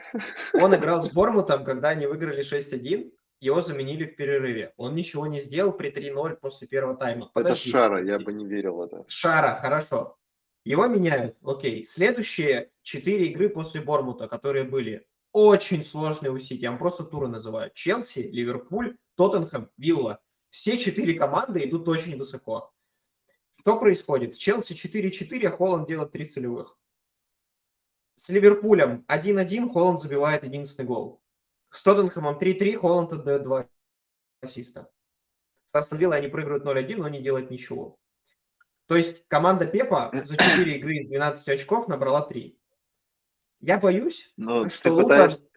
Он играл с Бормутом, когда они выиграли 6-1, его заменили в перерыве. Он ничего не сделал при 3-0 после первого тайма. Это Подожди, Шара, я подожди. бы не верил в это. Шара, хорошо. Его меняют, окей. Следующие четыре игры после Бормута, которые были очень сложные у Сити, я вам просто туры называю. Челси, Ливерпуль, Тоттенхэм, Вилла. Все четыре команды идут очень высоко. Что происходит? Челси 4-4, а Холланд делает три целевых. С Ливерпулем 1-1, Холланд забивает единственный гол. С Тоттенхэмом 3-3, Холланд отдает два ассиста. С Астон Виллой они проигрывают 0-1, но не делают ничего. То есть команда Пепа за 4 игры из 12 очков набрала 3. Я боюсь, Но Что ты Лутон- пытаешься...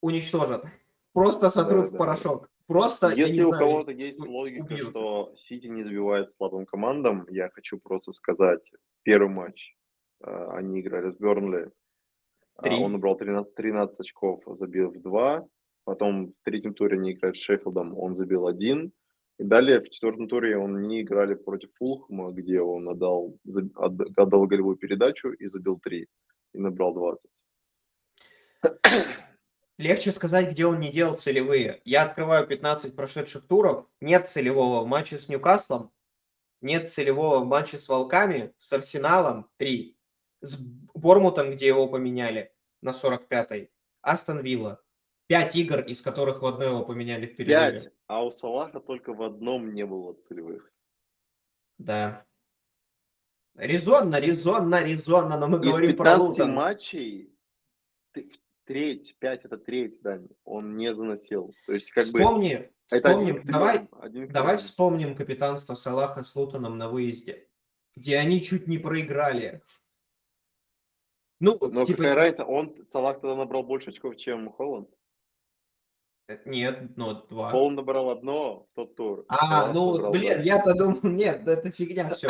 уничтожат. Просто сотрут Да, в порошок. Просто, я Если не у кого-то есть у- логика, убьют. что Сити не забивает слабым командам, я хочу просто сказать, первый матч э, они играли с Бернли, а, Три. он набрал 13, 13 очков, забил в 2, потом в третьем туре они играют с Шеффилдом, он забил один, и далее в четвертом туре он не играли против Фулхэма, где он отдал, отдал голевую передачу и забил 3, и набрал 20. Легче сказать, где он не делал целевые. Я открываю 15 прошедших туров. Нет целевого в матче с Ньюкаслом. Нет целевого в матче с Волками. С Арсеналом 3. С Бормутом, где его поменяли на 45-й. Астон Вилла. 5 игр, из которых в одной его поменяли в перерыве. 5, а у Салаха только в одном не было целевых. Да. Резонно, резонно, резонно, но мы Из говорим про 15 Лутон. матчей ты- треть, 5 это треть, Дань, он не заносил. То есть как бы Вспомни, это вспомним, один давай, один Давай вспомним капитанство Салаха с Лутоном на выезде, где они чуть не проиграли. Ну, Но типа, какая разница, он, Салах тогда набрал больше очков, чем Холланд. э, нет, но два. Холланд набрал одно в тот тур. А, Салах ну, блин, я-то думал, нет, это фигня все.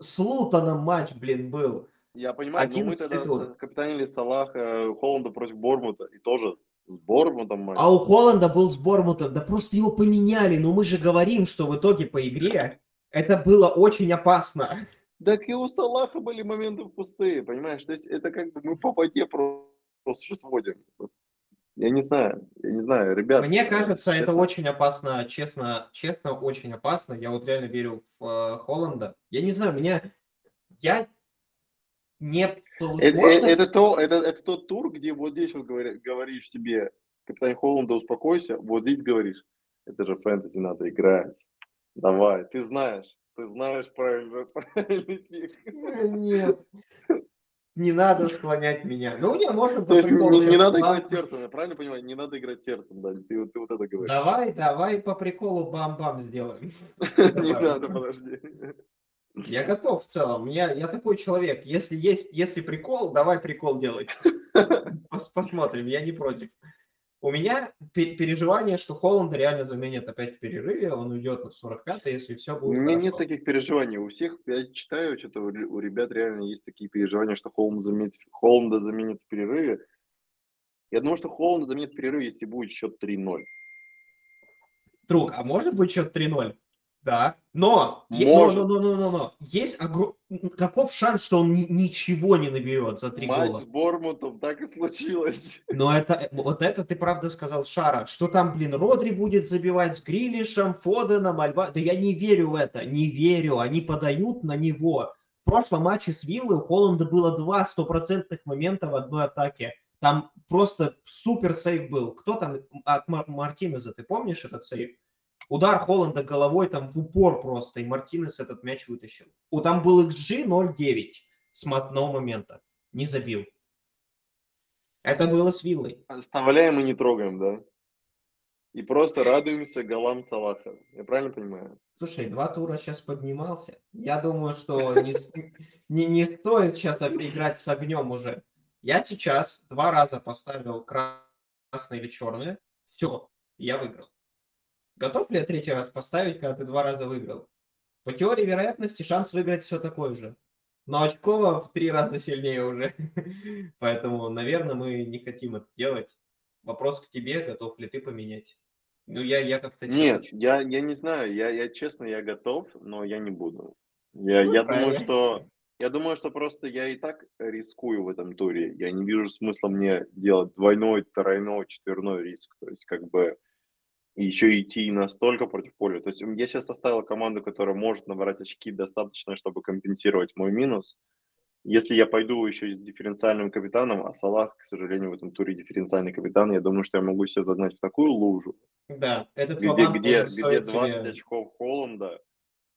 С Лутоном матч, блин, был. Я понимаю, но мы 11 тогда тур. капитанили Салаха Холланда против Бормута, и тоже с Бормутом матч. А у Холланда был с Бормутом, да просто его поменяли, но мы же говорим, что в итоге по игре это было очень опасно. Так и у Салаха были моменты пустые, понимаешь? То есть это как бы мы по воде про- просто сейчас водим. Я не знаю, я не знаю, ребят. Мне э, кажется, это честно, очень опасно, честно, честно, очень опасно. Я вот реально верю в э, Холланда. Я не знаю, меня, я не Это, получу. э- это, то, это, это тот тур, где вот здесь вот говори- говоришь тебе, капитан Холланда, успокойся, вот здесь говоришь, это же фэнтези, надо играть. Давай, ты знаешь, ты знаешь правильно, <laughs> правильный пик. Нет. Не надо склонять меня. Ну, не, можно То есть приколу не, надо бам- играть сердцем, я правильно понимаю? Не надо играть сердцем, да, ты, вот- ты вот это говоришь. Давай, давай по приколу бам-бам сделаем. <laughs> Не надо, подожди. Я готов в целом. Я, я такой человек. Если есть, если прикол, давай прикол делать. <laughs> Пос- посмотрим, я не против. У меня пе- переживание, что Холланда реально заменят опять в перерыве, он уйдет на 45 если все У будет меня нет хорошо. таких переживаний. У всех, я читаю, что-то у, ре- у ребят реально есть такие переживания, что Холланд заменит, Холланда заменит в перерыве. Я думаю, что Холланда заменит в перерыве, если будет счет 3-0. Друг, а может быть счет 3-0? Да. Но, Может. но, но, но, но, но, есть огр- каков шанс, что он ни- ничего не наберет за три Матч гола? с Бормутом так и случилось. Но это, э, вот это ты правда сказал, Шара, что там, блин, Родри будет забивать с Грилишем, Фоденом, Альба... Да я не верю в это, не верю, они подают на него. В прошлом матче с Виллой у Холланда было два стопроцентных момента в одной атаке. Там просто супер сейв был. Кто там от Мар- Мартинеза, ты помнишь этот сейв? Удар Холланда головой там в упор просто, и Мартинес этот мяч вытащил. У там был XG 0.9 с одного момента. Не забил. Это было с Виллой. Оставляем и не трогаем, да? И просто радуемся голам Салаха. Я правильно понимаю? Слушай, два тура сейчас поднимался. Я думаю, что не, не, не стоит сейчас играть с огнем уже. Я сейчас два раза поставил красное или черное. Все, я выиграл. Готов ли я третий раз поставить, когда ты два раза выиграл? По теории вероятности шанс выиграть все такой же. Но очково в три раза сильнее уже. <laughs> Поэтому, наверное, мы не хотим это делать. Вопрос к тебе, готов ли ты поменять? Ну, я, я как-то... Нет, я, я не знаю. Я, я честно, я готов, но я не буду. Я, Ну, я думаю, что я думаю, что просто я и так рискую в этом туре. Я не вижу смысла мне делать двойной, тройной, четверной риск. То есть, как бы еще идти настолько против поля. То есть я сейчас составил команду, которая может набрать очки достаточно, чтобы компенсировать мой минус. Если я пойду еще с дифференциальным капитаном, а Салах, к сожалению, в этом туре дифференциальный капитан, я думаю, что я могу себя загнать в такую лужу, Да, этот где, где, где стоить 20 тебе- очков Холланда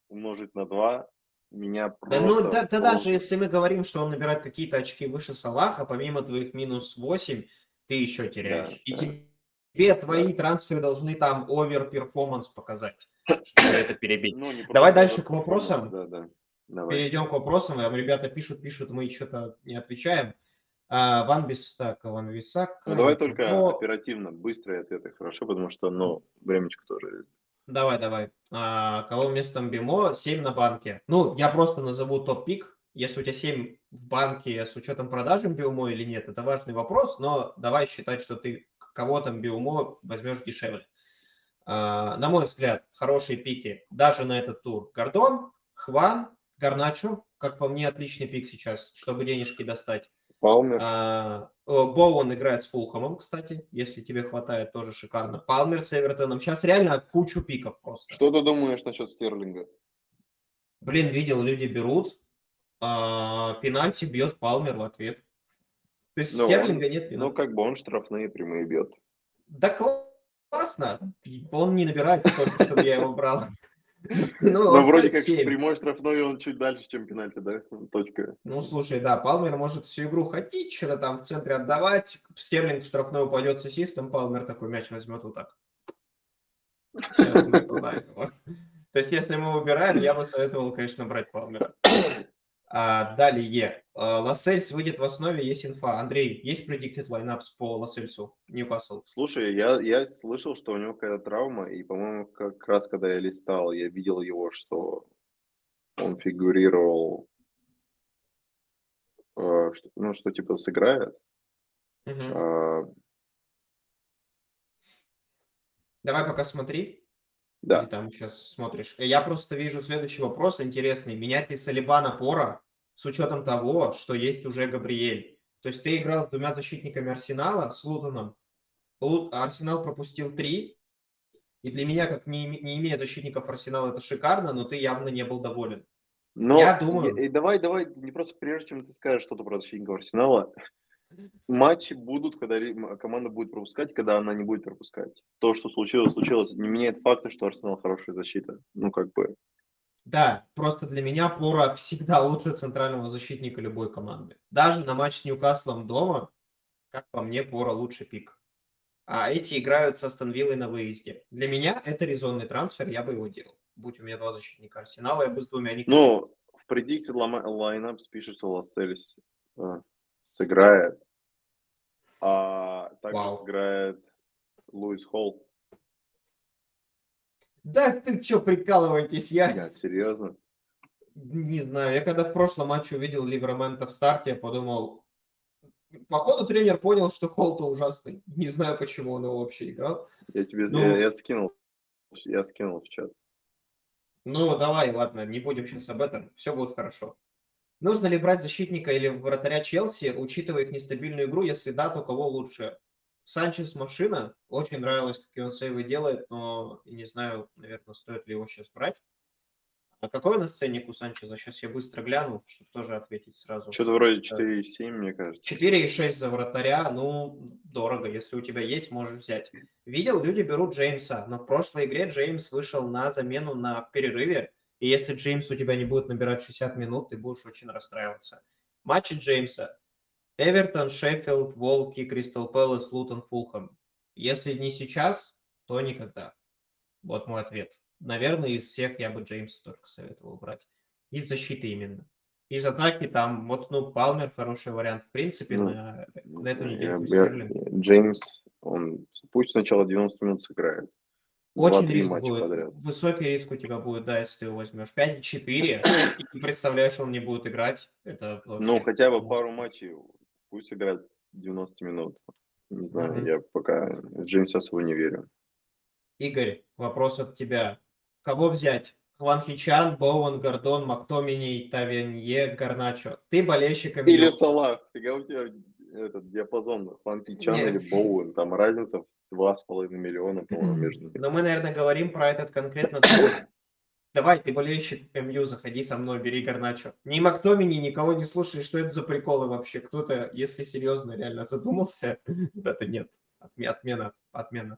умножить на 2, меня Да, просто... ну, да, да даже если мы говорим, что он набирает какие-то очки выше Салаха, помимо твоих минус 8, ты еще теряешь. И да. тебе твои трансферы должны там overperformance показать, чтобы это перебить. Ну, не Давай дальше к вопросам. перформанс, Да, да. Давай. Перейдем к вопросам. Там ребята пишут, пишут, мы что-то не отвечаем. А, Ван Бисак, Ван Бисак. Ну, давай только О, оперативно, быстрые ответы, хорошо, потому что, ну, времечко тоже. Давай, давай. А, кого вместо Бимо? 7 на банке. Ну, я просто назову топ-пик. Если у тебя 7 в банке с учетом продажи Биумо или нет, это важный вопрос, но давай считать, что ты кого там Биумо возьмешь дешевле. А, на мой взгляд, хорошие пики даже на этот тур. Гордон, Хван, Гарначо, как по мне, отличный пик сейчас, чтобы денежки достать. Палмер. А, Боуэн играет с Фулхамом, кстати, если тебе хватает, тоже шикарно. Палмер с Эвертоном. Сейчас реально кучу пиков просто. Что ты думаешь насчет Стерлинга? Блин, видел, люди берут, а, пенальти бьет Палмер в ответ. То есть Ну, Стерлинга нет Ну, как бы он штрафные прямые бьет. Да кла- классно. Он не набирает столько, чтобы я его брал. Ну, Но он вроде как 7. прямой штрафной он чуть дальше, чем пенальти, да? Точка. Ну, слушай, да, Палмер может всю игру ходить, что-то там в центре отдавать. Стерлинг в штрафной упадет с ассистом, Палмер такой мяч возьмет вот так. Сейчас мы его. То есть, если мы выбираем, я бы советовал, конечно, брать Палмера. А, далее. А, Лассельс выйдет в основе, есть инфа. Андрей, есть predicted lineups по Лассельсу? Ньюкасл. Слушай, я, я слышал, что у него какая-то травма, и, по-моему, как раз когда я листал, я видел его, что он фигурировал, э, что, ну, что типа сыграет. Мгм. А, Давай пока смотри. да. Или там сейчас смотришь. Я просто вижу следующий вопрос интересный. Менять ли Салиба на Пора с учетом того, что есть уже Габриэль? То есть ты играл с двумя защитниками Арсенала, с Лутоном. Лут- Арсенал пропустил три. И для меня, как не, не имея защитников Арсенала, это шикарно, но ты явно не был доволен. Но Я думаю- и- и давай, давай, не просто прежде чем ты скажешь что-то про защитников Арсенала, матчи будут, когда команда будет пропускать, когда она не будет пропускать. То, что случилось, случилось, не меняет факта, что Арсенал хорошая защита. Ну, как бы, Да, просто для меня Пора всегда лучше центрального защитника любой команды. Даже на матч с Ньюкаслом дома, как по мне, Пора лучше пик. А эти играют с Астон Виллой на выезде. Для меня это резонный трансфер, я бы его делал. Будь у меня два защитника Арсенала, я бы с двумя хотел. Ну, в Lama- Lineups пишет, что Лассельс э, сыграет, а также Вау. сыграет Луис Холл. Да ты что, прикалываетесь, я Я серьезно. не знаю. Я когда в прошлом матче увидел Ливермента в старте, я подумал, походу тренер понял, что Холл-то ужасный. Не знаю, почему он его вообще играл. Я тебе Ну. я, я скинул. Я скинул в чат. Ну, давай, ладно, не будем сейчас об этом. Все будет хорошо. Нужно ли брать защитника или вратаря Челси, учитывая их нестабильную игру? Если да, то кого лучше? Санчес машина. Очень нравилось, как он сейвы делает, но не знаю, наверное, стоит ли его сейчас брать. А какой у нас ценник у Санчеза? Сейчас я быстро гляну, чтобы тоже ответить сразу. Что-то вроде Э, 4,7, мне кажется. 4,6 за вратаря, ну, дорого. Если у тебя есть, можешь взять. Видел, люди берут Джеймса, но в прошлой игре Джеймс вышел на замену на перерыве, и если Джеймс у тебя не будет набирать 60 минут, ты будешь очень расстраиваться. Матчи Джеймса. Эвертон, Шеффилд, Волки, Кристал Пэлас, Лутон, Фулхэм. Если не сейчас, то никогда. Вот мой ответ. Наверное, из всех я бы Джеймса только советовал брать. Из защиты именно. Из атаки там, вот, ну, Палмер хороший вариант. В принципе, Ну, на, на эту Я- недельку я- Стерлинг. Джеймс, он пусть сначала 90 минут сыграет. Очень риск будет. подряд. Высокий риск у тебя будет, да, если ты его возьмешь. 5-4, и представляешь, он не будет играть. Это вообще Ну, хотя бы пару матчей, пусть играет 90 минут. Не знаю, Мгм. я пока в Джеймса особо не верю. Игорь, вопрос от тебя. Кого взять? Хван Хичан, Боуэн, Гордон, Мактомини, Тавенье, Гарначо. Ты болельщик МЮ. Или Салах. Фига у тебя этот диапазон Фанки Чан Нет. или Боуэн. Там разница в два с половиной миллиона, по-моему, между ними. Но мы, наверное, говорим про этот конкретно. Давай, ты болельщик МЮ, заходи со мной, бери Гарначо. Ни Мактомини, никого не слушай, что это за приколы вообще. Кто-то, если серьезно, реально задумался, <laughs> это нет. Отме- Отмена, отмена.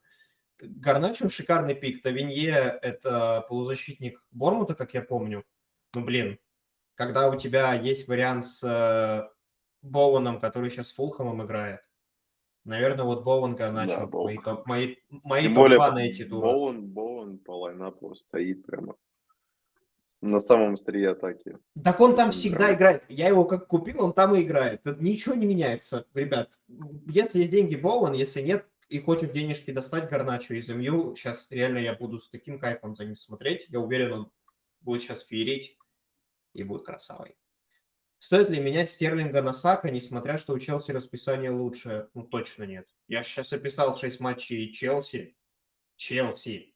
Гарначо шикарный пик. Тавинье – это полузащитник Бормута, как я помню. Ну, блин, когда у тебя есть вариант с э, Боуэном, который сейчас с Фулхэмом играет, наверное, вот Боуэн, Гарначо, Да, Боуэн. мои, топ, мои, мои Тем более, топ-2 на эти туры. Боуэн, Боуэн по лайнапу стоит прямо на самом острие атаки. Так он там Да. всегда играет. Я его как купил, он там и играет. Тут ничего не меняется, ребят. Если есть деньги Боуэн, если нет, и хочешь денежки достать Гарначо из МЮ, сейчас реально я буду с таким кайфом за ним смотреть. Я уверен, он будет сейчас феерить и будет красавой. Стоит ли менять Стерлинга на Сака, несмотря что у Челси расписание лучше? Ну, точно нет. Я сейчас описал 6 матчей Челси. Челси.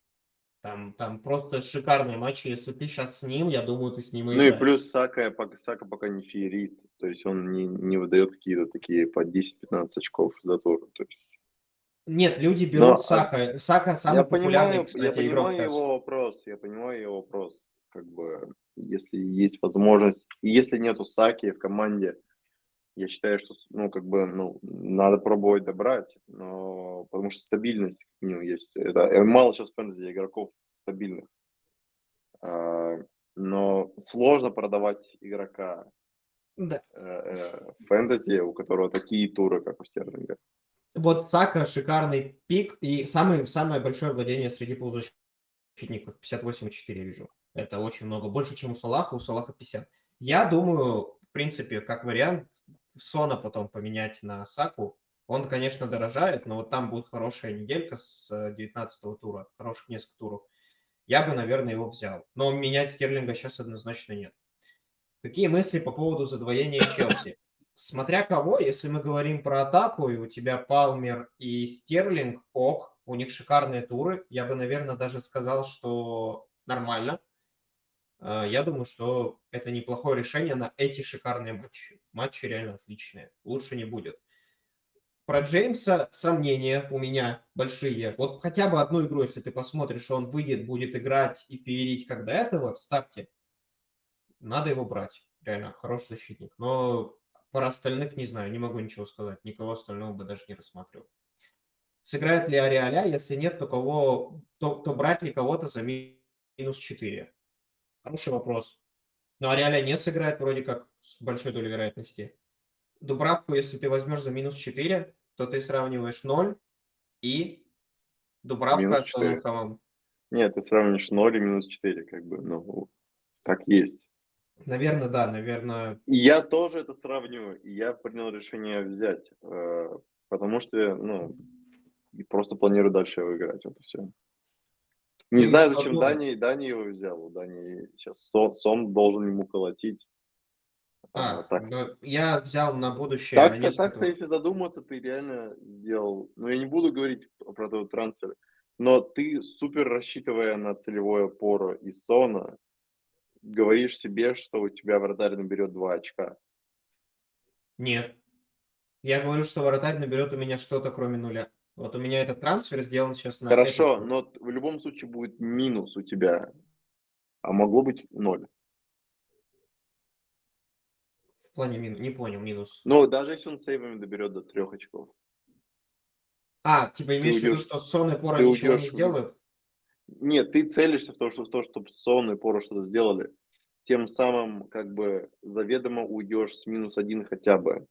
Там, там просто шикарные матчи. Если ты сейчас с ним, я думаю, ты с ним и Ну и плюс Сака, пока- Сака пока не феерит. То есть он не, не выдает какие-то такие по 10-15 очков за тур. То есть Нет, люди берут Но, а, Сака. Сака самый я популярный, понимаю, кстати, я игрок понимаю сейчас. его вопрос, я понимаю его вопрос. Как бы, если есть возможность, и если нету Саки в команде, я считаю, что, ну, как бы, ну, надо пробовать добрать, но потому что стабильность у него есть. Это э, мало сейчас фэнтези игроков стабильных. А, но сложно продавать игрока Да. э, э, фэнтези, у которого такие туры, как у Стерлинга. Вот Сака шикарный пик и самый, самое большое владение среди полузащитников. 58,4 я вижу. Это очень много. Больше, чем у Салаха. У Салаха 50. Я думаю, в принципе, как вариант, Сона потом поменять на Саку. Он, конечно, дорожает, но вот там будет хорошая неделька с 19 тура. Хороших несколько туров. Я бы, наверное, его взял. Но менять Стерлинга сейчас однозначно нет. Какие мысли по поводу задвоения Челси? Смотря кого, если мы говорим про атаку, и у тебя Палмер и Стерлинг, ок, у них шикарные туры. Я бы, наверное, даже сказал, что нормально. Э, Я думаю, что это неплохое решение на эти шикарные матчи. Матчи реально отличные. Лучше не будет. Про Джеймса сомнения у меня большие. Вот хотя бы одну игру, если ты посмотришь, он выйдет, будет играть и феерить как до этого в старте, надо его брать. Реально, хороший защитник. Но про остальных не знаю, не могу ничего сказать. Никого остального бы даже не рассматривал. Сыграет ли Ариаля? Если нет, то кого, то, то брать ли кого-то за ми- минус 4? Хороший вопрос. Но Ариаля не сыграет вроде как с большой долей вероятности. Дубравку, если ты возьмешь за минус 4, то ты сравниваешь 0 и Дубравка Минус с 4. Тоттенхэмом. Нет, ты сравнишь 0 и минус 4, как бы, ну, так есть. Наверное, да, наверное. И я тоже это сравню, и я принял решение взять, э, потому что, ну, и просто планирую дальше его играть. Вот и все. Не знаю, зачем? Дани, Дани его взял. Дани сейчас сон, сон должен ему колотить. А, А, так, ну, я взял на будущее, на так-то, несколько так-то, если задуматься, ты реально сделал. Ну, я не буду говорить про этот трансфер, но ты супер рассчитывая на целевое опору и Сона, говоришь себе, что у тебя вратарь наберет 2 очка. Нет. Я говорю, что вратарь наберет у меня что-то, кроме нуля. Вот у меня этот трансфер сделан сейчас на Хорошо, этот- но в любом случае будет минус у тебя, а могло быть ноль. в плане минус. Не понял, минус. Но даже если он сейвами доберет до трех очков. А, типа имеешь в виду, уйдешь- что Сон и Пора ты ничего не уйдешь в- сделают? Нет, ты целишься в то, что, в то, чтобы Сон и Поро что-то сделали. Тем самым, как бы, заведомо уйдешь с минус один хотя бы.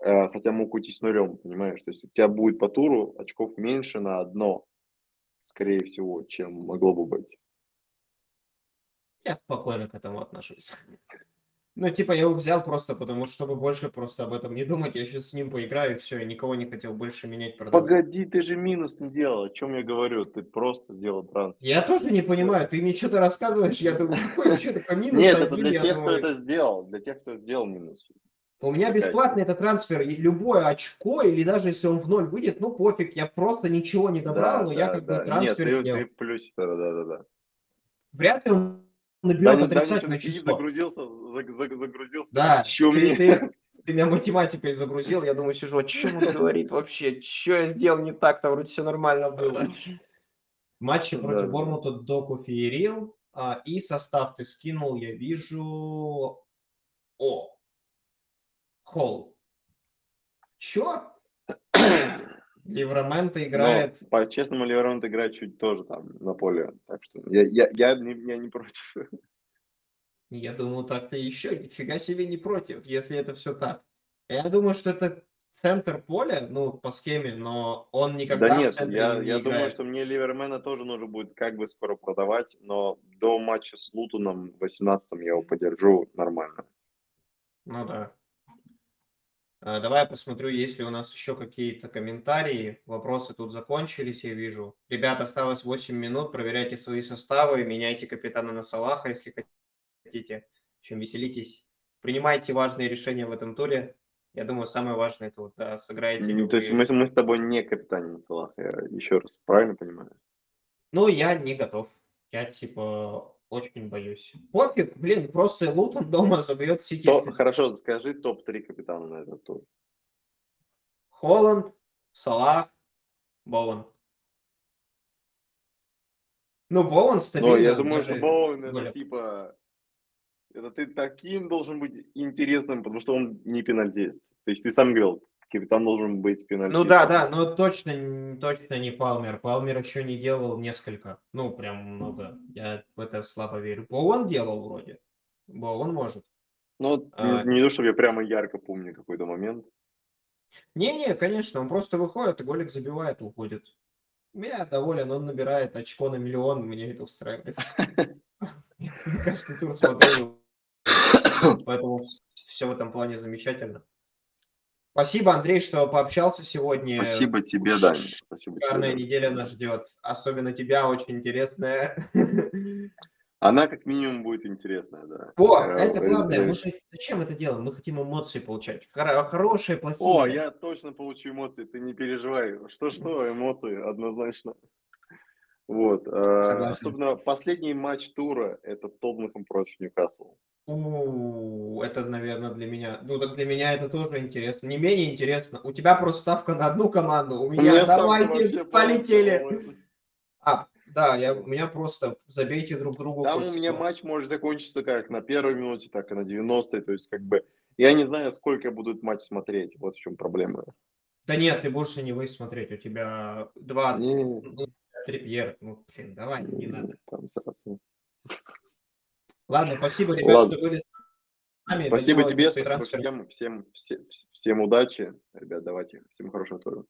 Э, Хотя мог уйти с нулем, понимаешь? То есть у тебя будет по туру очков меньше на одно, скорее всего, чем могло бы быть. Я спокойно к этому отношусь. Ну, типа, я его взял просто потому, чтобы больше просто об этом не думать. Я сейчас с ним поиграю, и все, я никого не хотел больше менять, продавать. Погоди, ты же минус не делал. О чем я говорю? Ты просто сделал трансфер. Я тоже не понимаю, ты мне что-то рассказываешь, я думаю, какой что такое минус Нет, это для тех, кто это сделал. Для тех, кто сделал минус. У меня бесплатный это трансфер, любое очко, или даже если он в ноль выйдет, ну пофиг, я просто ничего не добрал, но я как бы Нет, трансфер ты, сделал. ты в плюсе, да, да, да, да. Вряд ли он наберет Дани отрицательное сидит, число. загрузился, заг- заг- загрузился. Да, <laughs> ты, мне? ты- ты меня математикой загрузил, я думаю, сижу, о чем он говорит вообще, что я сделал не так-то, вроде все нормально было. Матчи Да, против да. Бормута Доку Феерил, а, и состав ты скинул, я вижу... О, Холл. Чё? <coughs> Ливраменто играет... Но, по-честному, Ливермонт играет чуть тоже там на поле. Так что я, я, я, не, я не против. <laughs> Я думаю, так-то еще нифига себе не против, если это все так. Я думаю, что это центр поля, ну, по схеме, но он никогда да в нет, центре я, не я думаю, играет. что мне Ливермена тоже нужно будет как бы скоро продавать, но до матча с Лутоном в 18-м я его подержу нормально. Ну да. А, Давай я посмотрю, есть ли у нас еще какие-то комментарии. Вопросы тут закончились, я вижу. Ребят, осталось 8 минут. Проверяйте свои составы, меняйте капитана на Салаха, если хотите. Общем, веселитесь. Принимайте важные решения в этом туре. Я думаю, самое важное это вот да, сыграете Ну, То есть мы, с- мы с тобой не капитаним Салах, я еще раз правильно понимаю? Ну, я не готов. Я, типа, очень боюсь. Пофиг, блин, просто Лутон дома забьет Сити. То- хорошо, скажи топ-3 капитана на этот тур. Холланд, Салах, Боуэн. Ну, Боуэн стабильно. Но я думаю, даже что Боуэн это голев. типа... Это ты таким должен быть интересным, потому что он не пенальтист. То есть ты сам говорил, капитан должен быть пенальтистом. Ну да, да, но точно, точно не Палмер. Палмер еще не делал несколько. Ну, прям много. Я в это слабо верю. Боуэн делал вроде. Боуэн может. Ну, А. не, не то, чтобы я прямо ярко помню какой-то момент. Не-не, конечно, он просто выходит и голик забивает и уходит. Я доволен, он набирает очко на миллион, мне это устраивает. Каждый тур смотрю, поэтому все в этом плане замечательно. Спасибо, Андрей, что пообщался сегодня. Спасибо тебе, Даня. Спасибо тебе. Шикарная Даня. неделя нас ждет. Особенно тебя, очень интересная. <laughs> Она как минимум будет интересная, да. О, Э, это э, главное. э, Мы же зачем это делаем? Мы хотим эмоции получать. Хоро- Хорошие, плохие. О, я точно получу эмоции, ты не переживай. Что-что, <laughs> эмоции однозначно. Вот. э, Согласен. Особенно последний матч тура – это Тоттенхэм против Ньюкасл. У, это, наверное, для меня. Ну, так для меня это тоже интересно. Не менее интересно. У тебя просто ставка на одну команду, у У меня давайте, полетели. А, да, я, у меня просто забейте друг другу. Там у меня матч может закончиться как на первой минуте, так и на 90-й. То есть, как бы, я не знаю, сколько я буду этот матч смотреть. Вот в чем проблема. Да нет, ты больше не будешь смотреть. У тебя два, Не, ну, трипьер. Ну, блин, давай, не надо. там сразу. Ладно, спасибо, ребят, Ладно. что были с нами. Спасибо тебе, спасибо всем, всем, всем, всем удачи. Ребят, давайте. Всем хорошего тура.